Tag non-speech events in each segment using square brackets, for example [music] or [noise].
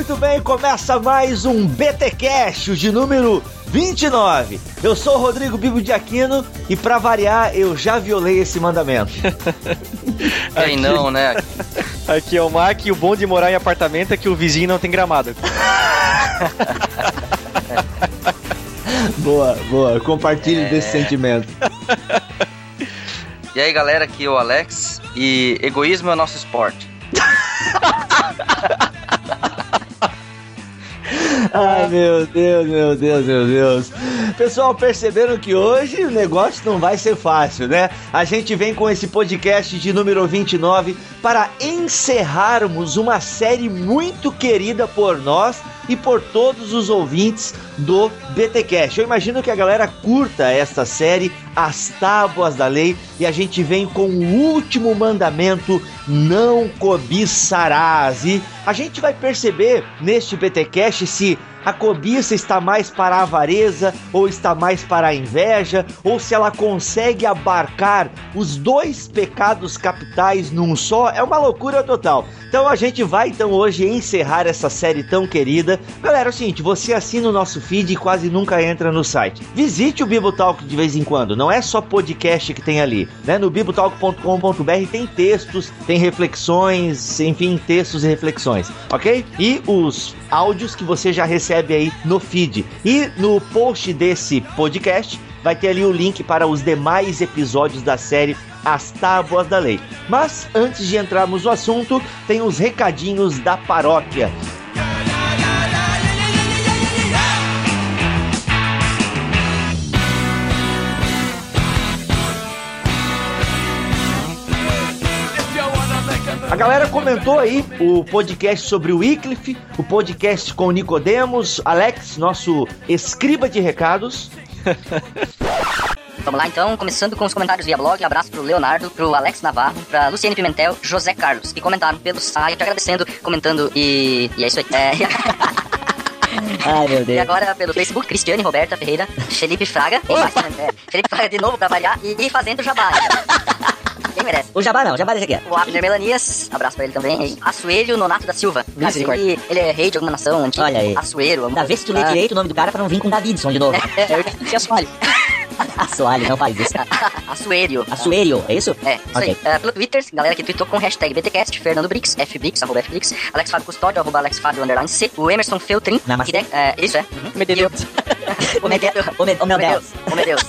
Muito bem, começa mais um BT Cash, de número 29. Eu sou o Rodrigo Bibo de Aquino e para variar, eu já violei esse mandamento. [laughs] Quem não, né? Aqui é o Mac e o bom de morar em apartamento é que o vizinho não tem gramado. [laughs] boa, boa. Compartilhe é... desse sentimento. E aí, galera, aqui é o Alex e egoísmo é o nosso esporte. [laughs] Ai, meu Deus, meu Deus, meu Deus. Pessoal, perceberam que hoje o negócio não vai ser fácil, né? A gente vem com esse podcast de número 29 para encerrarmos uma série muito querida por nós e por todos os ouvintes do BTcast. Eu imagino que a galera curta esta série, As Tábuas da Lei, e a gente vem com o último mandamento: não cobiçarás. E a gente vai perceber neste BTcast se a cobiça está mais para a avareza ou está mais para a inveja, ou se ela consegue abarcar os dois pecados capitais num só, é uma loucura total. Então a gente vai então hoje encerrar essa série tão querida. Galera, é o seguinte, você assina o nosso feed e quase nunca entra no site. Visite o Bibotalk de vez em quando, não é só podcast que tem ali, né? No bibotalk.com.br tem textos, tem reflexões, enfim, textos e reflexões, ok? E os áudios que você já recebe aí no feed. E no post desse podcast vai ter ali o link para os demais episódios da série As Tábuas da Lei. Mas antes de entrarmos no assunto, tem os recadinhos da paróquia. Galera comentou aí o podcast sobre o Wycliffe, o podcast com o Nicodemos, Alex, nosso escriba de recados. Vamos lá então, começando com os comentários via blog. Abraço pro Leonardo, pro Alex Navarro, pra Luciene Pimentel, José Carlos, que comentaram pelo site, agradecendo, comentando e. E é isso aí. É... [laughs] Ai, meu Deus. E agora pelo Facebook, Cristiane Roberta Ferreira, Felipe Fraga. [laughs] É, Felipe Fraga de novo pra variar e, e fazendo jabá. Quem merece? O Jabá não, o Jabá deixa aqui. O Abner Melanias, abraço pra ele também. Assuelho Nonato da Silva. Ele, ele é rei de alguma nação antiga. Olha aí. Assuero. Da vez que tu lê direito o nome do cara pra não vir com Davidson de novo. [laughs] É, é, é, é Assoalho. Não faz isso. [laughs] Assuério. Assuério, é isso? É, isso okay. aí. Uh, pelo Twitter, galera que tweetou com hashtag BTCast, Fernando Brix, FBrix, arroba FBrix, Alex Fábio Custódio, arroba Alex Fábio, underline C, o Emerson Feltrin, Namastê. é, isso é. Uhum. Meu Deus. [laughs] o meu Deus. O meu Deus. O meu Deus.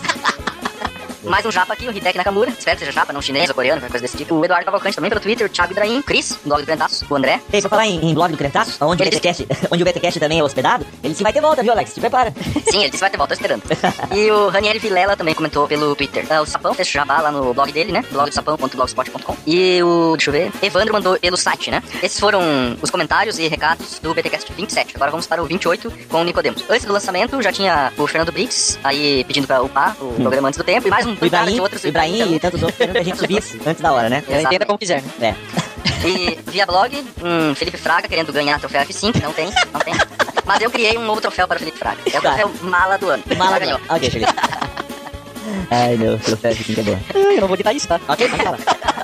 Mais um japa aqui, o Hideki Nakamura. Espero que seja japa, não chinês ou coreano, qualquer coisa desse tipo. O Eduardo Cavalcante também pelo Twitter, o Thiago Ibrahim, Cris, blog do Crentaço, o André. Ei, pra falar em, em blog do Crentaço, onde, ele... o BTcast, onde o BTcast [laughs] também é hospedado, ele se vai ter volta, viu, Alex? Se prepara. Sim, ele disse vai ter volta, tô esperando. [laughs] e o Ranieri Vilela também comentou pelo Twitter. Uh, o Sapão fez jabá lá no blog dele, né? blogdosapão.blogspot.com. E o, deixa eu ver, Evandro mandou pelo site, né? Esses foram os comentários e recados do BTcast 27. Agora vamos para o 28 com o Nicodemos. Antes do lançamento, já tinha o Fernando Briggs aí pedindo pra upar o hum. programa antes do tempo e mais um Ibrahim, de outros Ibrahim e tantos outros querendo que a gente subisse [laughs] antes da hora, né? Eu entenda como quiser, né? É. [laughs] E via blog, um Felipe Fraga querendo ganhar troféu F5, não tem, não tem. Mas eu criei um novo troféu para o Felipe Fraga. É o tá. troféu Mala do Ano. Mala Ano. Ok, Felipe. [laughs] Ai, meu, troféu F5 é bom. Eu não vou editar isso, tá? Ok, vamos falar.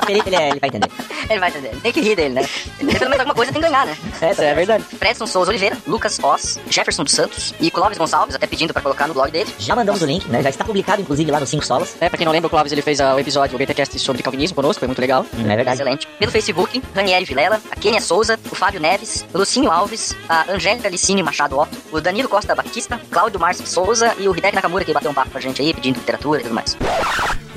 Felipe, ele, é, ele vai entender. Ele vai entender. Tem que rir dele, né? Ele, pelo menos alguma coisa tem que ganhar, né? Essa é, é verdade. Fredson Souza Oliveira, Lucas Oz, Jefferson dos Santos e Clóvis Gonçalves, até pedindo pra colocar no blog dele. Já mandamos Nossa. o link, né? Já está publicado, inclusive, lá no 5 Solas. É, pra quem não lembra, o Clóvis ele fez uh, o episódio, o BTcast sobre calvinismo conosco, foi muito legal. Hum, é verdade. Excelente. Pelo Facebook, Ranieri Vilela, a Kênia Souza, o Fábio Neves, o Lucinho Alves, a Angélica Licínio Machado Otto, o Danilo Costa Batista, Cláudio Márcio Souza e o Hideki Nakamura, que bateu um papo com a gente aí, pedindo literatura e tudo mais.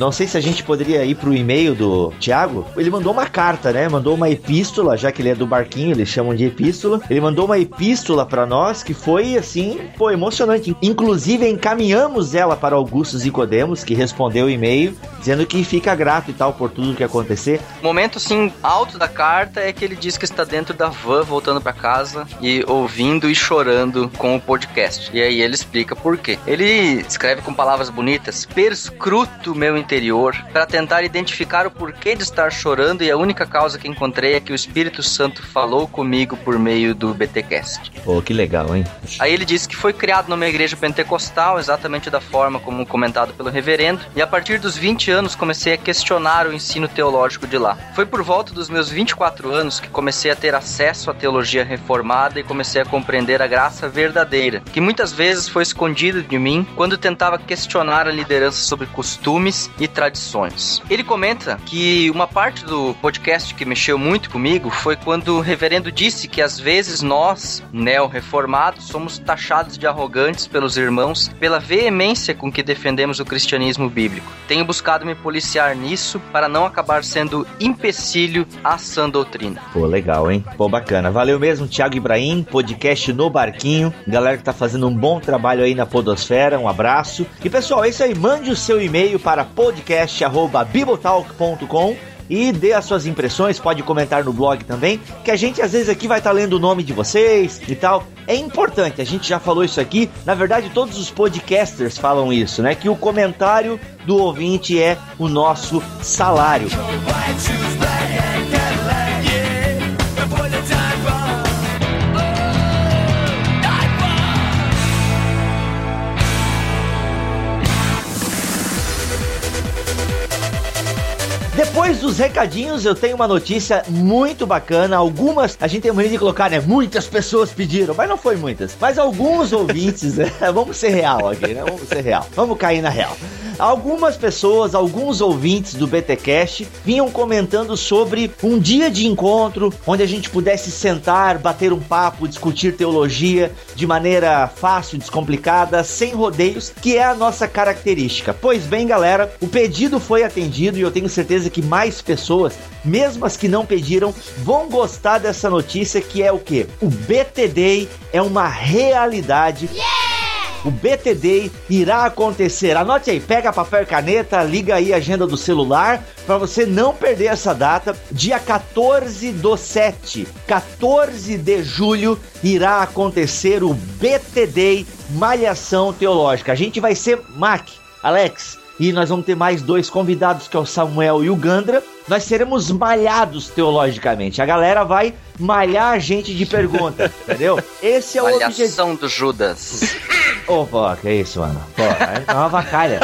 Não sei se a gente poderia ir pro e-mail do Thiago. Ele mandou uma carta, né? Mandou uma epístola, já que ele é do barquinho, eles chamam de epístola. Ele mandou uma epístola para nós que foi assim, pô, emocionante. Inclusive encaminhamos ela para Augusto Zicodemos, que respondeu o e-mail dizendo que fica grato e tal por tudo que acontecer. Momento assim alto da carta é que ele diz que está dentro da van voltando para casa e ouvindo e chorando com o podcast. E aí ele explica por quê. Ele escreve com palavras bonitas: "Perscruto meu interior para tentar identificar o porquê de estar chorando e a única causa que encontrei é que o Espírito Santo falou comigo por meio do BTcast. Pô, que legal, hein? Aí ele disse que foi criado numa igreja pentecostal, exatamente da forma como comentado pelo reverendo, e a partir dos 20 anos comecei a questionar o ensino teológico de lá. Foi por volta dos meus 24 anos que comecei a ter acesso à teologia reformada e comecei a compreender a graça verdadeira, que muitas vezes foi escondida de mim quando tentava questionar a liderança sobre costumes e tradições. Ele comenta que uma parte do podcast que mexeu muito comigo foi quando o reverendo disse que às vezes nós, neo-reformados, somos taxados de arrogantes pelos irmãos pela veemência com que defendemos o cristianismo bíblico. Tenho buscado me policiar nisso para não acabar sendo empecilho à sã doutrina. Pô, legal, hein? Pô, bacana. Valeu mesmo, Thiago Ibrahim, podcast no Barquinho. Galera que tá fazendo um bom trabalho aí na Podosfera, um abraço. E pessoal, é isso aí. Mande o seu e-mail para podcast.bibotalk.com e dê as suas impressões, pode comentar no blog também, que a gente às vezes aqui vai estar tá lendo o nome de vocês e tal. É importante, a gente já falou isso aqui, na verdade todos os podcasters falam isso, né? Que o comentário do ouvinte é o nosso salário. Depois dos recadinhos, eu tenho uma notícia muito bacana. Algumas, a gente tem mania de colocar, né? Muitas pessoas pediram, mas não foi muitas. Mas alguns ouvintes, [laughs] né? Vamos ser real aqui, né? Vamos ser real. Vamos cair na real. Algumas pessoas, alguns ouvintes do BTcast vinham comentando sobre um dia de encontro onde a gente pudesse sentar, bater um papo, discutir teologia de maneira fácil, descomplicada, sem rodeios, que é a nossa característica. Pois bem, galera, o pedido foi atendido e eu tenho certeza que mais pessoas, mesmo as que não pediram, vão gostar dessa notícia que é o que? O BTD é uma realidade. Yeah! O BTD irá acontecer. Anote aí, pega papel e caneta, liga aí a agenda do celular para você não perder essa data. Dia 14 do 7, 14 de julho, irá acontecer o BTD Malhação Teológica. A gente vai ser Mac, Alex, e nós vamos ter mais dois convidados, que é o Samuel e o Gandra. Nós seremos malhados teologicamente. A galera vai malhar a gente de pergunta, [laughs] entendeu? Esse é o Malhação objetivo. do Judas. [laughs] Ô, pô, que isso, mano? Pô, é uma vacalha.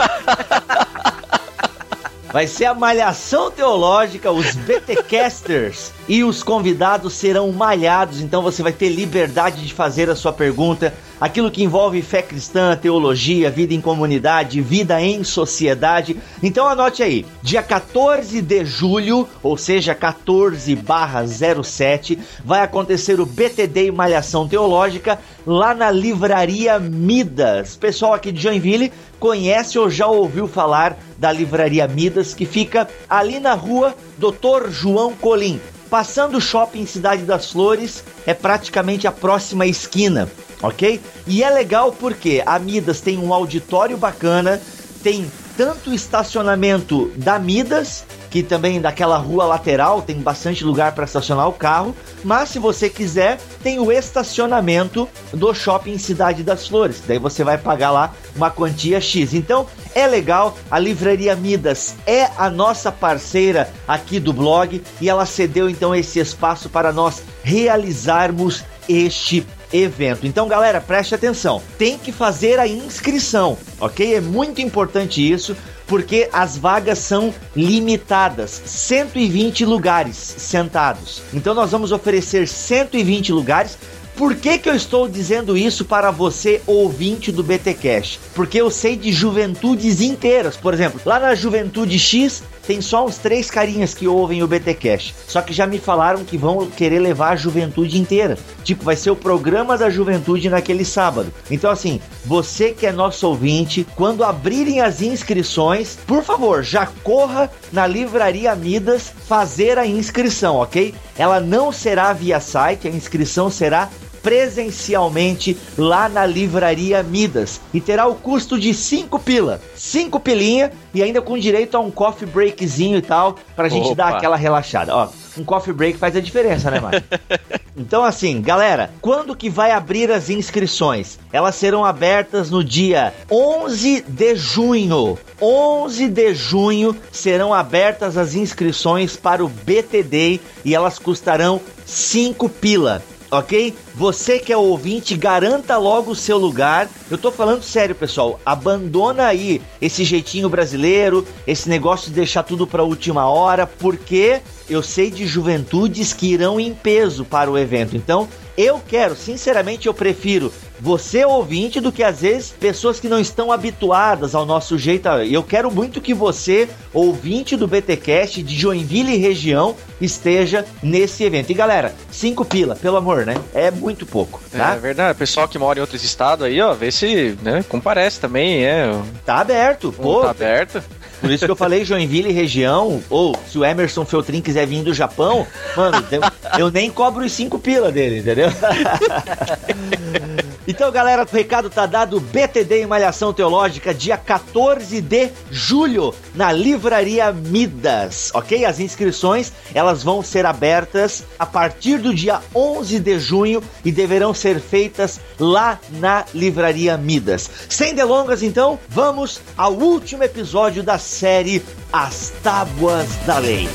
Vai ser a malhação teológica, os BTcasters e os convidados serão malhados, então você vai ter liberdade de fazer a sua pergunta, aquilo que envolve fé cristã, teologia, vida em comunidade, vida em sociedade. Então anote aí, dia 14 de julho, ou seja, 14/07, vai acontecer o BTD Malhação Teológica lá na Livraria Midas. Pessoal aqui de Joinville conhece ou já ouviu falar da Livraria Midas, que fica ali na rua Doutor João Colim. Passando o shopping Cidade das Flores, é praticamente a próxima esquina ok? E é legal porque a Midas tem um auditório bacana, tem tanto estacionamento da Midas, que também daquela rua lateral tem bastante lugar para estacionar o carro, mas se você quiser, tem o estacionamento do shopping Cidade das Flores. Daí você vai pagar lá uma quantia X. Então, é legal, a Livraria Midas é a nossa parceira aqui do blog e ela cedeu então esse espaço para nós realizarmos este evento. Então, galera, preste atenção. Tem que fazer a inscrição, ok? É muito importante isso, porque as vagas são limitadas. 120 lugares sentados. Então, nós vamos oferecer 120 lugares. Por que, que eu estou dizendo isso para você, ouvinte do BT Cash? Porque eu sei de juventudes inteiras. Por exemplo, lá na Juventude X tem só uns três carinhas que ouvem o BT Cash. Só que já me falaram que vão querer levar a juventude inteira. Tipo, vai ser o programa da juventude naquele sábado. Então, assim, você que é nosso ouvinte, quando abrirem as inscrições, por favor, já corra na Livraria Midas fazer a inscrição, ok? Ela não será via site, a inscrição será presencialmente lá na Livraria Midas e terá o custo de 5 pila. 5 pilinha e ainda com direito a um coffee breakzinho e tal, pra gente Opa. dar aquela relaxada. Ó, um coffee break faz a diferença, né, Mário? [laughs] Então, assim, galera, quando que vai abrir as inscrições? Elas serão abertas no dia 11 de junho. 11 de junho serão abertas as inscrições para o BTD e elas custarão 5 pila ok? Você que é ouvinte, garanta logo o seu lugar. Eu tô falando sério, pessoal. Abandona aí esse jeitinho brasileiro, esse negócio de deixar tudo pra última hora, porque eu sei de juventudes que irão em peso para o evento. Então, eu quero, sinceramente, eu prefiro você ouvinte do que às vezes pessoas que não estão habituadas ao nosso jeito. Eu quero muito que você, ouvinte do BTcast de Joinville e região, esteja nesse evento. E galera, cinco pila, pelo amor, né? É muito pouco, tá? É verdade. Pessoal que mora em outros estados aí, ó, vê se, né, comparece também, é. Tá aberto, pô. Tá aberto. Por isso que eu falei Joinville região, ou se o Emerson Feltrin quiser vir do Japão, mano, eu, eu nem cobro os cinco pila dele, entendeu? [laughs] Então, galera, o recado tá dado. BTD em Malhação Teológica, dia 14 de julho, na Livraria Midas, ok? As inscrições, elas vão ser abertas a partir do dia 11 de junho e deverão ser feitas lá na Livraria Midas. Sem delongas, então, vamos ao último episódio da série As Tábuas da Lei.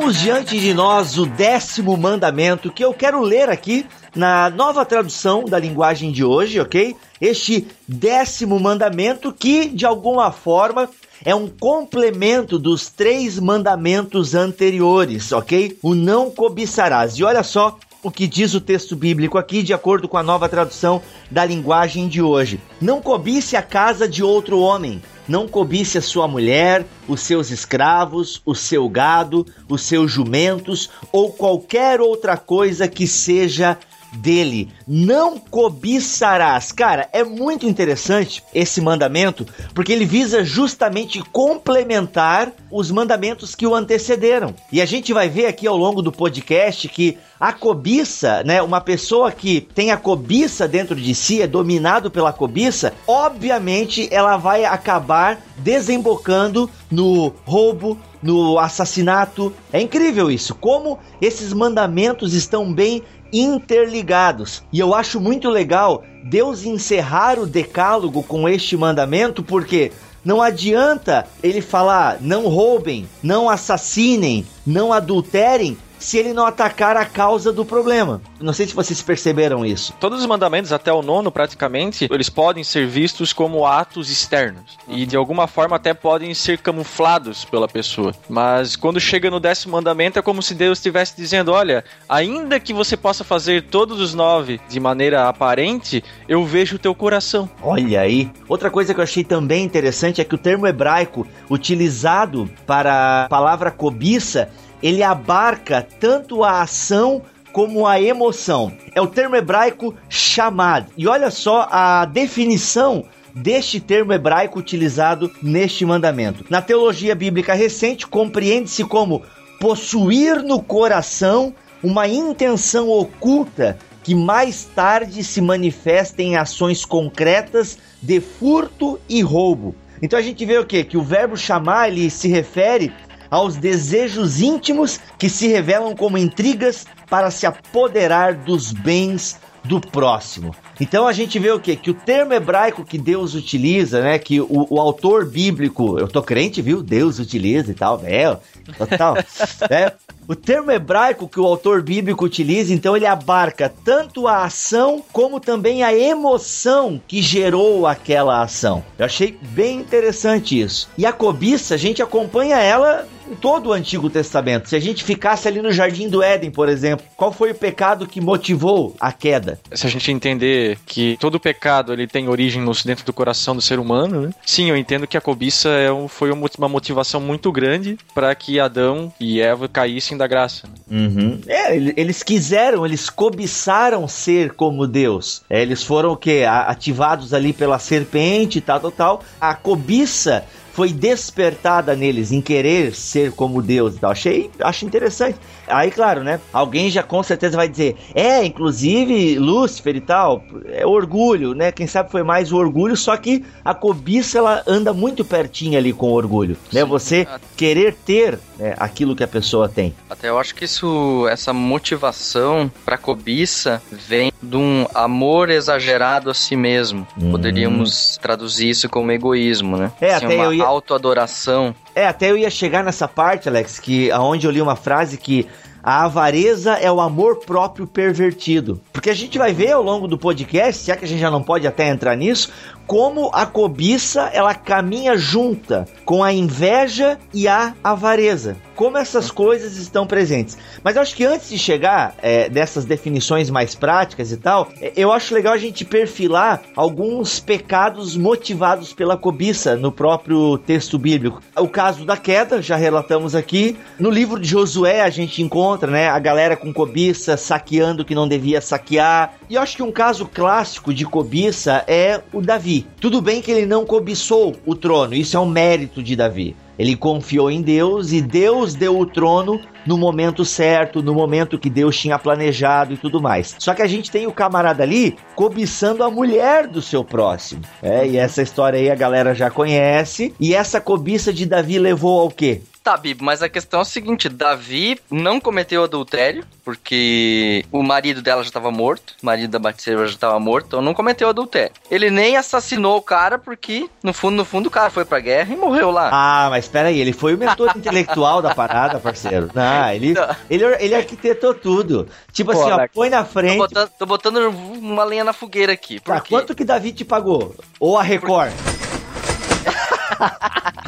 Temos diante de nós o décimo mandamento que eu quero ler aqui na nova tradução da linguagem de hoje, ok? Este décimo mandamento que, de alguma forma, é um complemento dos três mandamentos anteriores, ok? O não cobiçarás. E olha só o que diz o texto bíblico aqui, de acordo com a nova tradução da linguagem de hoje. Não cobice a casa de outro homem, não cobice a sua mulher, os seus escravos, o seu gado, os seus jumentos ou qualquer outra coisa que seja dele. Não cobiçarás. Cara, é muito interessante esse mandamento, porque ele visa justamente complementar os mandamentos que o antecederam. E a gente vai ver aqui ao longo do podcast que a cobiça, né, uma pessoa que tem a cobiça dentro de si, é dominado pela cobiça, obviamente ela vai acabar desembocando no roubo, no assassinato. É incrível isso, como esses mandamentos estão bem interligados. E eu acho muito legal Deus encerrar o decálogo com este mandamento, porque não adianta ele falar não roubem, não assassinem, não adulterem, se ele não atacar a causa do problema. Não sei se vocês perceberam isso. Todos os mandamentos, até o nono praticamente, eles podem ser vistos como atos externos. E de alguma forma até podem ser camuflados pela pessoa. Mas quando chega no décimo mandamento, é como se Deus estivesse dizendo: olha, ainda que você possa fazer todos os nove de maneira aparente, eu vejo o teu coração. Olha aí. Outra coisa que eu achei também interessante é que o termo hebraico utilizado para a palavra cobiça ele abarca tanto a ação como a emoção. É o termo hebraico chamad. E olha só a definição deste termo hebraico utilizado neste mandamento. Na teologia bíblica recente, compreende-se como possuir no coração uma intenção oculta que mais tarde se manifesta em ações concretas de furto e roubo. Então a gente vê o que? Que o verbo chamar ele se refere aos desejos íntimos que se revelam como intrigas para se apoderar dos bens do próximo. Então a gente vê o que? Que o termo hebraico que Deus utiliza, né? Que o, o autor bíblico, eu tô crente, viu? Deus utiliza e tal, é, total. [laughs] é, o termo hebraico que o autor bíblico utiliza, então ele abarca tanto a ação como também a emoção que gerou aquela ação. Eu achei bem interessante isso. E a cobiça, a gente acompanha ela todo o Antigo Testamento. Se a gente ficasse ali no Jardim do Éden, por exemplo, qual foi o pecado que motivou a queda? Se a gente entender que todo pecado ele tem origem no, dentro do coração do ser humano, né? sim, eu entendo que a cobiça é um, foi uma motivação muito grande para que Adão e Eva caíssem da graça. Né? Uhum. É, eles quiseram, eles cobiçaram ser como Deus. É, eles foram o que? Ativados ali pela serpente e tal, tal, tal. A cobiça foi despertada neles em querer ser como Deus e tal. Achei, acho interessante. Aí, claro, né? Alguém já com certeza vai dizer, é, inclusive Lúcifer e tal, é orgulho, né? Quem sabe foi mais o orgulho, só que a cobiça ela anda muito pertinho ali com o orgulho, né? Você querer ter né, aquilo que a pessoa tem. Até eu acho que isso, essa motivação para cobiça vem de um amor exagerado a si mesmo. Hum. Poderíamos traduzir isso como egoísmo, né? É, assim, até uma eu ia... autoadoração. É, até eu ia chegar nessa parte, Alex, que aonde eu li uma frase que a avareza é o amor próprio pervertido. Porque a gente vai ver ao longo do podcast, se é que a gente já não pode até entrar nisso, como a cobiça ela caminha junta com a inveja e a avareza. Como essas coisas estão presentes. Mas eu acho que antes de chegar é, dessas definições mais práticas e tal, é, eu acho legal a gente perfilar alguns pecados motivados pela cobiça no próprio texto bíblico. O caso da queda, já relatamos aqui. No livro de Josué a gente encontra né, a galera com cobiça saqueando o que não devia saquear. E eu acho que um caso clássico de cobiça é o Davi. Tudo bem que ele não cobiçou o trono, isso é um mérito de Davi. Ele confiou em Deus e Deus deu o trono no momento certo, no momento que Deus tinha planejado e tudo mais. Só que a gente tem o camarada ali cobiçando a mulher do seu próximo. É, e essa história aí a galera já conhece. E essa cobiça de Davi levou ao quê? Tá, Bibo, mas a questão é o seguinte: Davi não cometeu adultério, porque o marido dela já estava morto, o marido da Batseba já estava morto, então não cometeu adultério. Ele nem assassinou o cara, porque no fundo, no fundo, o cara foi pra guerra e morreu lá. Ah, mas espera aí, ele foi o mentor [laughs] intelectual da parada, parceiro. Ah, ele, ele, ele arquitetou tudo. Tipo Pô, assim, ó, põe na frente. Tô botando, tô botando, uma lenha na fogueira aqui. Tá, quanto que Davi te pagou? Ou a Record? [laughs]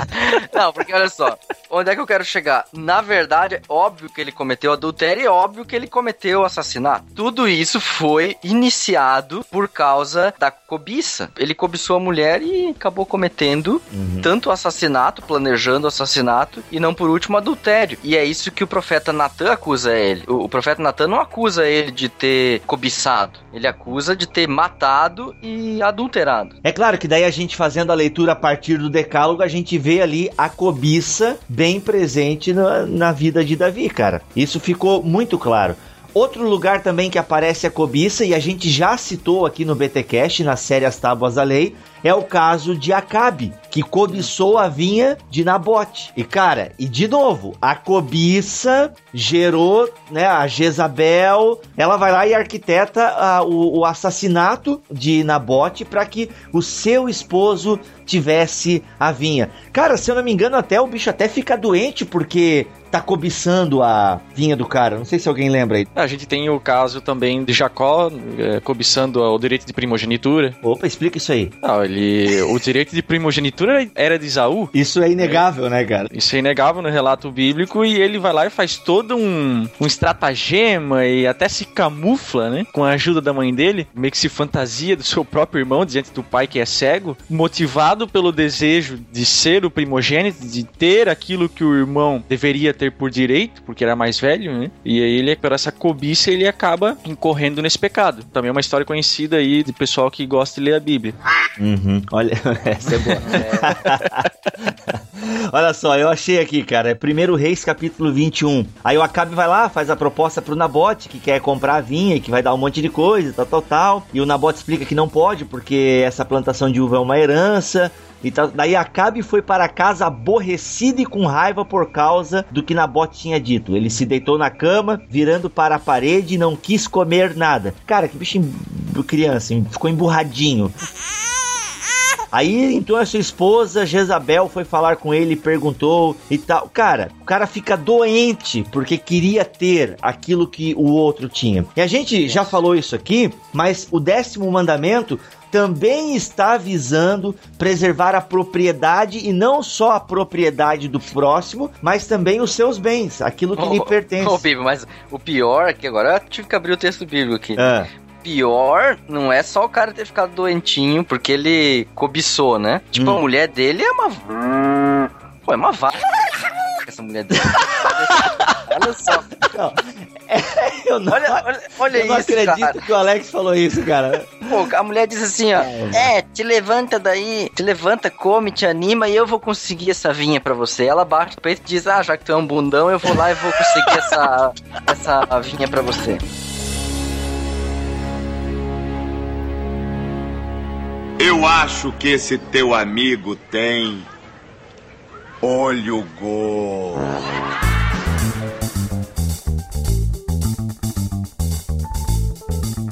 Não, porque olha só, onde é que eu quero chegar? Na verdade, é óbvio que ele cometeu adultério e é óbvio que ele cometeu assassinato. Tudo isso foi iniciado por causa da cobiça. Ele cobiçou a mulher e acabou cometendo uhum. tanto assassinato, planejando assassinato, e não por último adultério. E é isso que o profeta Natan acusa ele. O, o profeta Natan não acusa ele de ter cobiçado, ele acusa de ter matado e adulterado. É claro que daí a gente fazendo a leitura a partir do decálogo, a gente vê ali a cobiça bem presente na, na vida de Davi, cara. Isso ficou muito claro. Outro lugar também que aparece a cobiça, e a gente já citou aqui no BTcast, na série As Tábuas da Lei, é o caso de Acabe, que cobiçou a vinha de Nabote. E cara, e de novo, a cobiça gerou, né, a Jezabel, ela vai lá e arquiteta a, o, o assassinato de Nabote para que o seu esposo tivesse a vinha. Cara, se eu não me engano, até o bicho até fica doente porque tá cobiçando a vinha do cara. Não sei se alguém lembra aí. A gente tem o caso também de Jacó é, cobiçando o direito de primogenitura. Opa, explica isso aí. Não, ele. O direito de primogenitura era de Isaú. Isso é inegável, é, né, cara? Isso é inegável no relato bíblico e ele vai lá e faz todo um, um estratagema e até se camufla, né? Com a ajuda da mãe dele, meio que se fantasia do seu próprio irmão diante do pai que é cego, motivado pelo desejo de ser o primogênito, de ter aquilo que o irmão deveria ter ter por direito, porque era mais velho, né? E aí ele, por essa cobiça, ele acaba incorrendo nesse pecado. Também é uma história conhecida aí de pessoal que gosta de ler a Bíblia. Uhum. Olha, [laughs] essa é boa. [laughs] Olha só, eu achei aqui, cara. É 1 Reis, capítulo 21. Aí o Acabe vai lá, faz a proposta pro Nabote, que quer comprar a vinha que vai dar um monte de coisa, tal, tal, tal. E o Nabote explica que não pode, porque essa plantação de uva é uma herança. E tá, daí Acabe foi para casa aborrecido e com raiva por causa do que Nabote tinha dito. Ele se deitou na cama, virando para a parede e não quis comer nada. Cara, que bicho criança, ficou emburradinho. Aí então a sua esposa Jezabel foi falar com ele, perguntou e tal. Cara, o cara fica doente porque queria ter aquilo que o outro tinha. E a gente já falou isso aqui, mas o décimo mandamento também está visando preservar a propriedade e não só a propriedade do próximo, mas também os seus bens, aquilo que oh, lhe pertence. Ô, oh, Bíblia, mas o pior é que agora eu tive que abrir o texto bíblico aqui. Ah. Pior não é só o cara ter ficado doentinho porque ele cobiçou, né? Tipo, hum. a mulher dele é uma. Pô, é uma vaca. Essa mulher dele. [laughs] olha só. Não, é, eu não, olha, olha, olha eu não acredito cara. que o Alex falou isso, cara. pô, a mulher diz assim, ó, é, te levanta daí, te levanta, come, te anima e eu vou conseguir essa vinha pra você. Ela bate o peito e diz, ah, já que tu é um bundão, eu vou lá e vou conseguir essa, essa vinha pra você. Eu acho que esse teu amigo tem olho gordo.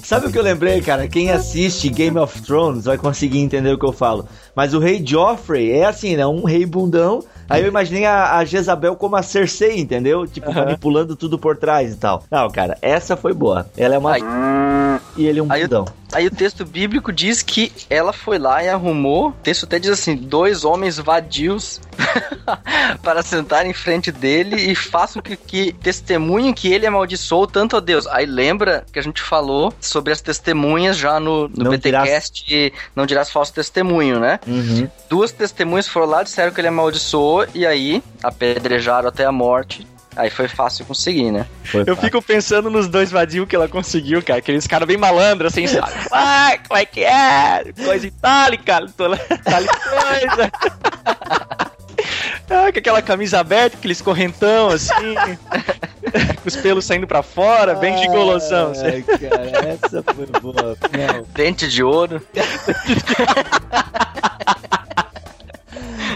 Sabe o que eu lembrei, cara? Quem assiste Game of Thrones vai conseguir entender o que eu falo. Mas o rei Joffrey é assim, né? Um rei bundão. Aí eu imaginei a, a Jezabel como a Cersei, entendeu? Tipo, manipulando tudo por trás e tal. Não, cara, essa foi boa. Ela é uma. Ai. E ele é um Aí, bundão. aí o texto bíblico diz que ela foi lá e arrumou. O texto até diz assim: dois homens vadios [laughs] para sentar em frente dele e façam que, que testemunhem que ele amaldiçoou tanto a Deus. Aí lembra que a gente falou sobre as testemunhas já no, no Não BTcast, não dirás falso testemunho, né? Uhum. Duas testemunhas foram lá, disseram que ele amaldiçoou e aí apedrejaram até a morte. Aí foi fácil conseguir, né? Foi Eu fácil. fico pensando nos dois vadios que ela conseguiu, cara. Aqueles caras bem malandros, assim, sabe? [laughs] Ah, como é que é? Coisa itálica, tola- [laughs] tal coisa. Ah, com aquela camisa aberta, aqueles correntão, assim. com [laughs] os pelos saindo pra fora, bem gigolosão. assim. Ai, cara, essa foi boa. Não. Dente de ouro.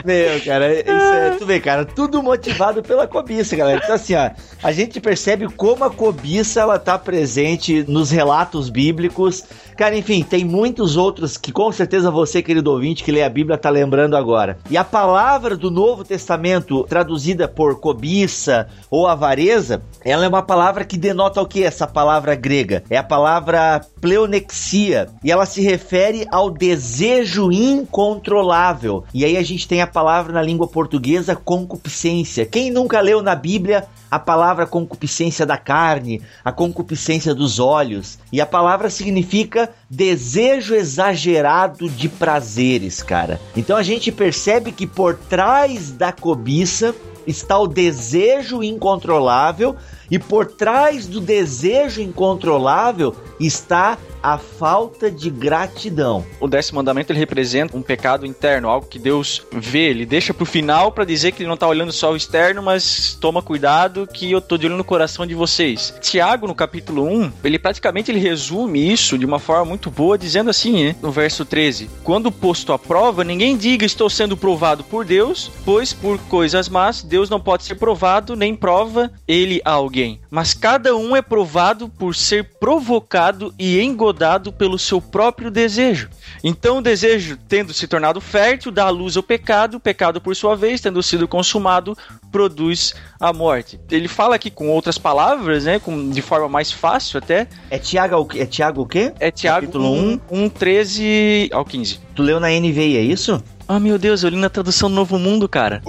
Meu, cara, isso é, tu vê, cara, tudo motivado pela cobiça, galera. Então, assim, ó, a gente percebe como a cobiça ela tá presente nos relatos bíblicos. Cara, enfim, tem muitos outros que com certeza você, querido ouvinte, que lê a Bíblia, tá lembrando agora. E a palavra do Novo Testamento, traduzida por cobiça ou avareza, ela é uma palavra que denota o que? Essa palavra grega? É a palavra pleonexia. E ela se refere ao desejo incontrolável. E aí a gente tem a palavra na língua portuguesa concupiscência. Quem nunca leu na Bíblia a palavra concupiscência da carne, a concupiscência dos olhos? E a palavra significa desejo exagerado de prazeres, cara. Então a gente percebe que por trás da cobiça está o desejo incontrolável e por trás do desejo incontrolável está a falta de gratidão. O décimo mandamento ele representa um pecado interno, algo que Deus vê, ele deixa pro final pra dizer que ele não tá olhando só o externo, mas toma cuidado que eu tô de olho no coração de vocês. Tiago, no capítulo 1, ele praticamente ele resume isso de uma forma muito boa, dizendo assim, né, no verso 13: Quando posto à prova, ninguém diga estou sendo provado por Deus, pois por coisas más Deus não pode ser provado, nem prova ele a alguém. Mas cada um é provado por ser provocado e engodado pelo seu próprio desejo. Então o desejo, tendo se tornado fértil, dá à luz ao pecado, o pecado, por sua vez, tendo sido consumado, produz a morte. Ele fala aqui com outras palavras, né, com, de forma mais fácil até, É Tiago, o quê? é Tiago o quê? é Tiago Capítulo 1, 1, 13 ao 15. Tu leu na NVI, é isso? Ah, meu Deus, eu li na tradução do Novo Mundo, cara. [laughs]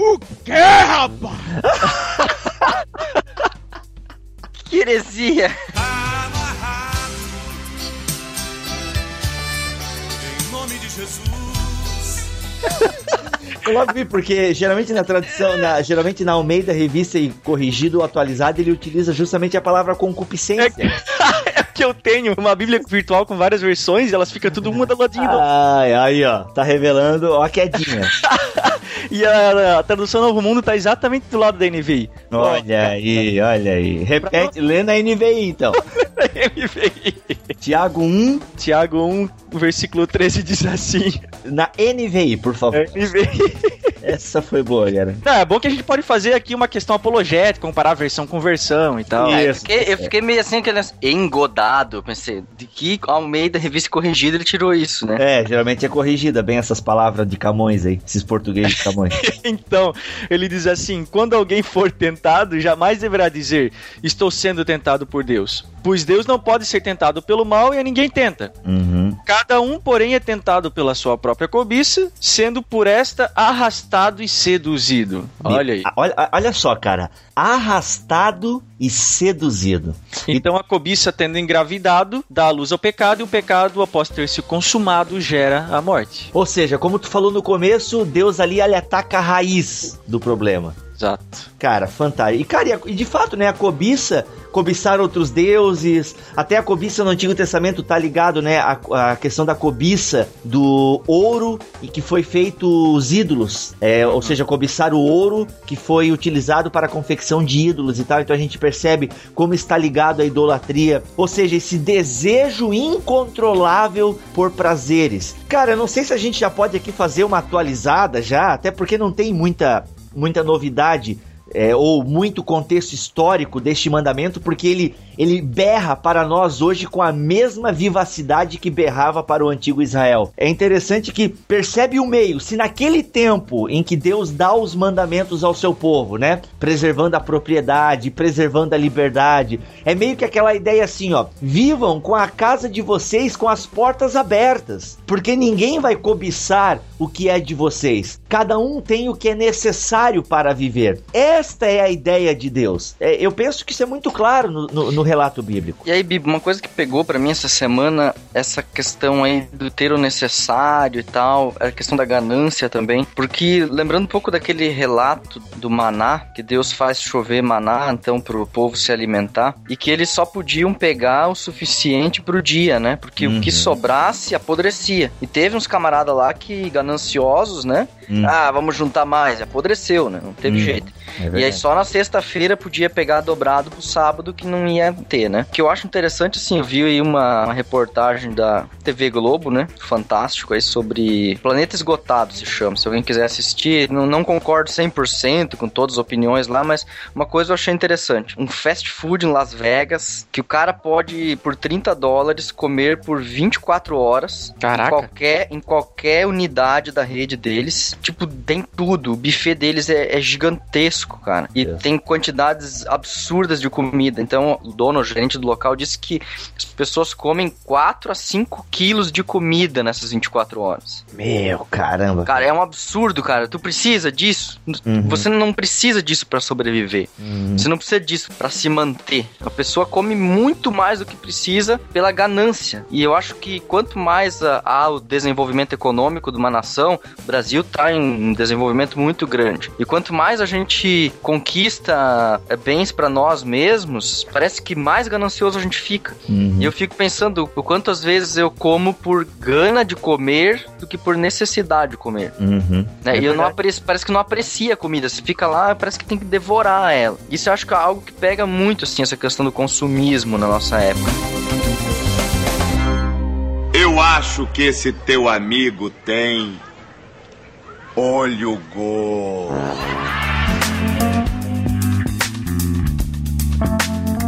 Que heresia! Em nome de Jesus. Eu logo vi, porque geralmente na tradução, na- geralmente na Almeida Revista e Corrigido ou Atualizado, ele utiliza justamente a palavra concupiscência. É [laughs] que eu tenho uma Bíblia virtual com várias versões e elas ficam tudo uma do ladinho. outra. Ai, aí, ó, tá revelando, ó a quedinha. [laughs] E a, a tradução Novo Mundo tá exatamente do lado da NVI. Olha aí, olha aí. Repete, lê na NVI então. [laughs] NVI. Tiago 1 Tiago 1, versículo 13 diz assim. na NVI, por favor. NVI. Essa foi boa, cara. Não, é bom que a gente pode fazer aqui uma questão apologética, comparar versão com versão e tal. Isso. Aí eu, fiquei, eu fiquei meio assim, aquele engodado. Eu pensei, de que Almeida, revista corrigida, ele tirou isso, né? É, geralmente é corrigida bem essas palavras de Camões aí, esses portugueses de Camões. [laughs] Então, ele diz assim: quando alguém for tentado, jamais deverá dizer, estou sendo tentado por Deus. Pois Deus não pode ser tentado pelo mal e a ninguém tenta. Uhum. Cada um, porém, é tentado pela sua própria cobiça, sendo por esta arrastado e seduzido. Olha aí. Olha, olha só, cara. Arrastado e seduzido. Então a cobiça tendo engravidado, dá a luz ao pecado, e o pecado, após ter se consumado, gera a morte. Ou seja, como tu falou no começo, Deus ali ele ataca a raiz do problema. Exato. Cara, fantástico. E, cara, e de fato, né, a cobiça, cobiçar outros deuses. Até a cobiça no Antigo Testamento tá ligado, né? A, a questão da cobiça do ouro e que foi feito os ídolos. É, ou seja, cobiçar o ouro que foi utilizado para a confecção de ídolos e tal. Então a gente percebe como está ligado à idolatria. Ou seja, esse desejo incontrolável por prazeres. Cara, eu não sei se a gente já pode aqui fazer uma atualizada já, até porque não tem muita, muita novidade é, ou muito contexto histórico deste mandamento, porque ele, ele berra para nós hoje com a mesma vivacidade que berrava para o antigo Israel. É interessante que percebe o meio, se naquele tempo em que Deus dá os mandamentos ao seu povo, né, preservando a propriedade, preservando a liberdade, é meio que aquela ideia assim, ó, vivam com a casa de vocês com as portas abertas, porque ninguém vai cobiçar o que é de vocês. Cada um tem o que é necessário para viver. Esta é a ideia de Deus. É, eu penso que isso é muito claro no, no, no relato bíblico. E aí, Bibo, uma coisa que pegou para mim essa semana, essa questão aí do ter o necessário e tal, a questão da ganância também, porque lembrando um pouco daquele relato do maná, que Deus faz chover maná, então, pro povo se alimentar, e que eles só podiam pegar o suficiente pro dia, né? Porque uhum. o que uhum. sobrasse apodrecia. E teve uns camaradas lá que gananciosos, né? Hum. Ah, vamos juntar mais. Apodreceu, né? Não teve hum. jeito. É e aí só na sexta-feira podia pegar dobrado pro sábado que não ia ter, né? O que eu acho interessante, assim, eu vi aí uma, uma reportagem da TV Globo, né? Fantástico aí sobre Planeta Esgotado se chama. Se alguém quiser assistir, não, não concordo 100% com todas as opiniões lá, mas uma coisa eu achei interessante. Um fast food em Las Vegas que o cara pode, por 30 dólares, comer por 24 horas. Caraca. Em qualquer, em qualquer unidade da rede deles. Tipo, tem tudo. O buffet deles é, é gigantesco, cara. E tem quantidades absurdas de comida. Então, o dono, o gerente do local, disse que as pessoas comem 4 a 5 quilos de comida nessas 24 horas. Meu, caramba. Cara, é um absurdo, cara. Tu precisa disso. Uhum. Você não precisa disso para sobreviver. Uhum. Você não precisa disso para se manter. A pessoa come muito mais do que precisa pela ganância. E eu acho que quanto mais há o desenvolvimento econômico de uma nação, o Brasil está em um desenvolvimento muito grande. E quanto mais a gente conquista é, bens para nós mesmos, parece que mais ganancioso a gente fica. Uhum. E eu fico pensando o quantas vezes eu como por gana de comer do que por necessidade de comer. Uhum. Né? É e eu não aprecio, parece que não aprecia a comida. Você fica lá, parece que tem que devorar ela. Isso eu acho que é algo que pega muito, assim, essa questão do consumismo na nossa época. Eu acho que esse teu amigo tem olho gordo.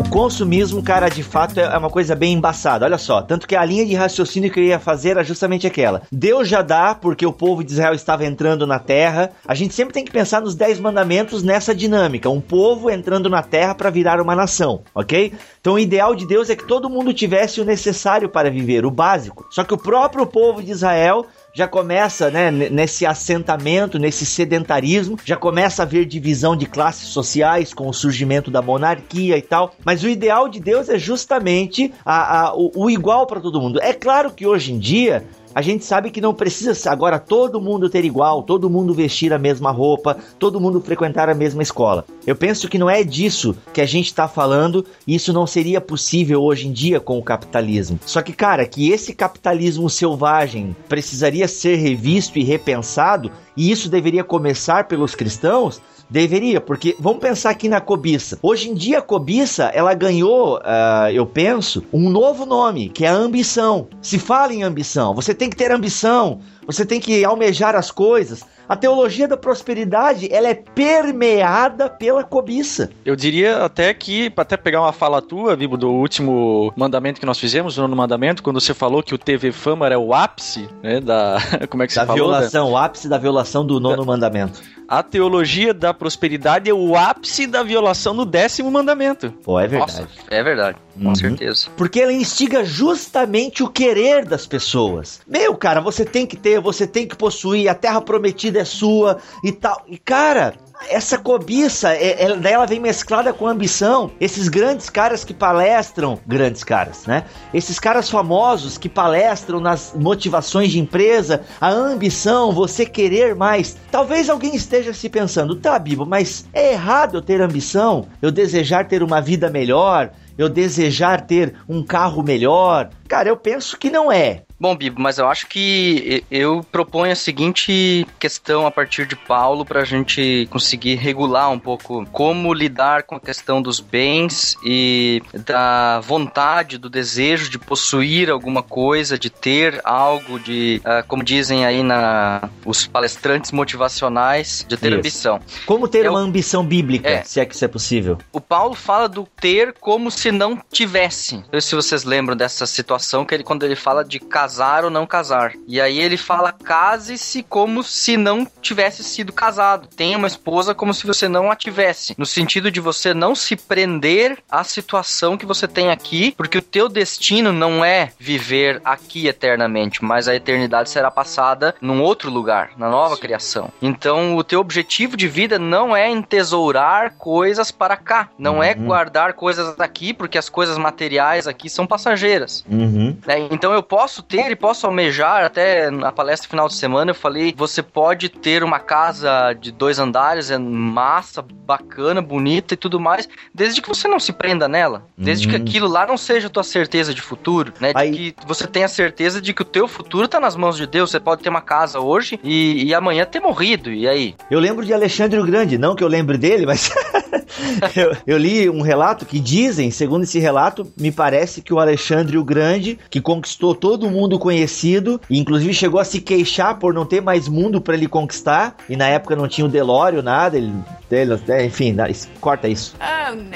Consumismo, cara, de fato é uma coisa bem embaçada. Olha só, tanto que a linha de raciocínio que eu ia fazer era justamente aquela. Deus já dá porque o povo de Israel estava entrando na terra. A gente sempre tem que pensar nos dez mandamentos nessa dinâmica. Um povo entrando na terra para virar uma nação, ok? Então o ideal de Deus é que todo mundo tivesse o necessário para viver, o básico. Só que o próprio povo de Israel já começa, né, nesse assentamento, nesse sedentarismo, já começa a haver divisão de classes sociais com o surgimento da monarquia e tal. Mas o ideal de Deus é justamente a, a, o, o igual para todo mundo. É claro que hoje em dia a gente sabe que não precisa agora todo mundo ter igual, todo mundo vestir a mesma roupa, todo mundo frequentar a mesma escola. Eu penso que não é disso que a gente está falando isso não seria possível hoje em dia com o capitalismo. Só que, cara, que esse capitalismo selvagem precisaria ser revisto e repensado, e isso deveria começar pelos cristãos, Deveria, porque vamos pensar aqui na cobiça. Hoje em dia a cobiça, ela ganhou, uh, eu penso, um novo nome, que é a ambição. Se fala em ambição, você tem que ter ambição, você tem que almejar as coisas. A teologia da prosperidade, ela é permeada pela cobiça. Eu diria até que, até pegar uma fala tua, Vivo, do último mandamento que nós fizemos, o nono mandamento, quando você falou que o TV Fama era o ápice, né, da... [laughs] como é que você da falou? Violação, o ápice da violação do nono da... mandamento. A teologia da prosperidade é o ápice da violação do décimo mandamento. Pô, é verdade. Nossa, é verdade, com uhum. certeza. Porque ela instiga justamente o querer das pessoas. Meu, cara, você tem que ter você tem que possuir, a terra prometida é sua e tal. E cara, essa cobiça, é, daí ela vem mesclada com ambição. Esses grandes caras que palestram, grandes caras, né? Esses caras famosos que palestram nas motivações de empresa, a ambição, você querer mais. Talvez alguém esteja se pensando, tá, Bibo, mas é errado eu ter ambição, eu desejar ter uma vida melhor, eu desejar ter um carro melhor. Cara, eu penso que não é. Bom, Bibo, mas eu acho que eu proponho a seguinte questão a partir de Paulo para a gente conseguir regular um pouco como lidar com a questão dos bens e da vontade, do desejo de possuir alguma coisa, de ter algo, de, uh, como dizem aí na os palestrantes motivacionais, de ter Isso. ambição. Como ter É uma o- ambição bíblica, É. se é que isso é possível. O Paulo fala do ter como se não tivesse. Não sei se vocês lembram dessa situação que ele quando ele fala de casar ou não casar. E aí ele fala case-se como se não tivesse sido casado. Tenha uma esposa como se você não a tivesse, no sentido de você não se prender à situação que você tem aqui, porque o teu destino não é viver aqui eternamente, mas a eternidade será passada num outro lugar, na nova criação. Então, o teu objetivo de vida não é entesourar coisas para cá, não é guardar coisas aqui, porque as coisas materiais aqui são passageiras. Uhum. né? Então eu posso ter e posso almejar, até na palestra final de semana eu falei, você pode ter uma casa de dois andares, é massa, bacana, bonita e tudo mais, desde que você não se prenda nela, desde que Uhum. aquilo lá não seja a tua certeza de futuro, né? De Aí- que você tenha certeza de que o teu futuro tá nas mãos de Deus, você pode ter uma casa hoje e, e amanhã ter morrido, e aí? Eu lembro de Alexandre o Grande, não que eu lembre dele, mas [laughs] [laughs] eu, eu li um relato que dizem, segundo esse relato, me parece que o Alexandre o Grande, que conquistou todo mundo conhecido, e inclusive chegou a se queixar por não ter mais mundo pra ele conquistar, e na época não tinha o Delório, nada, ele, ele é, enfim, corta isso. Oh no.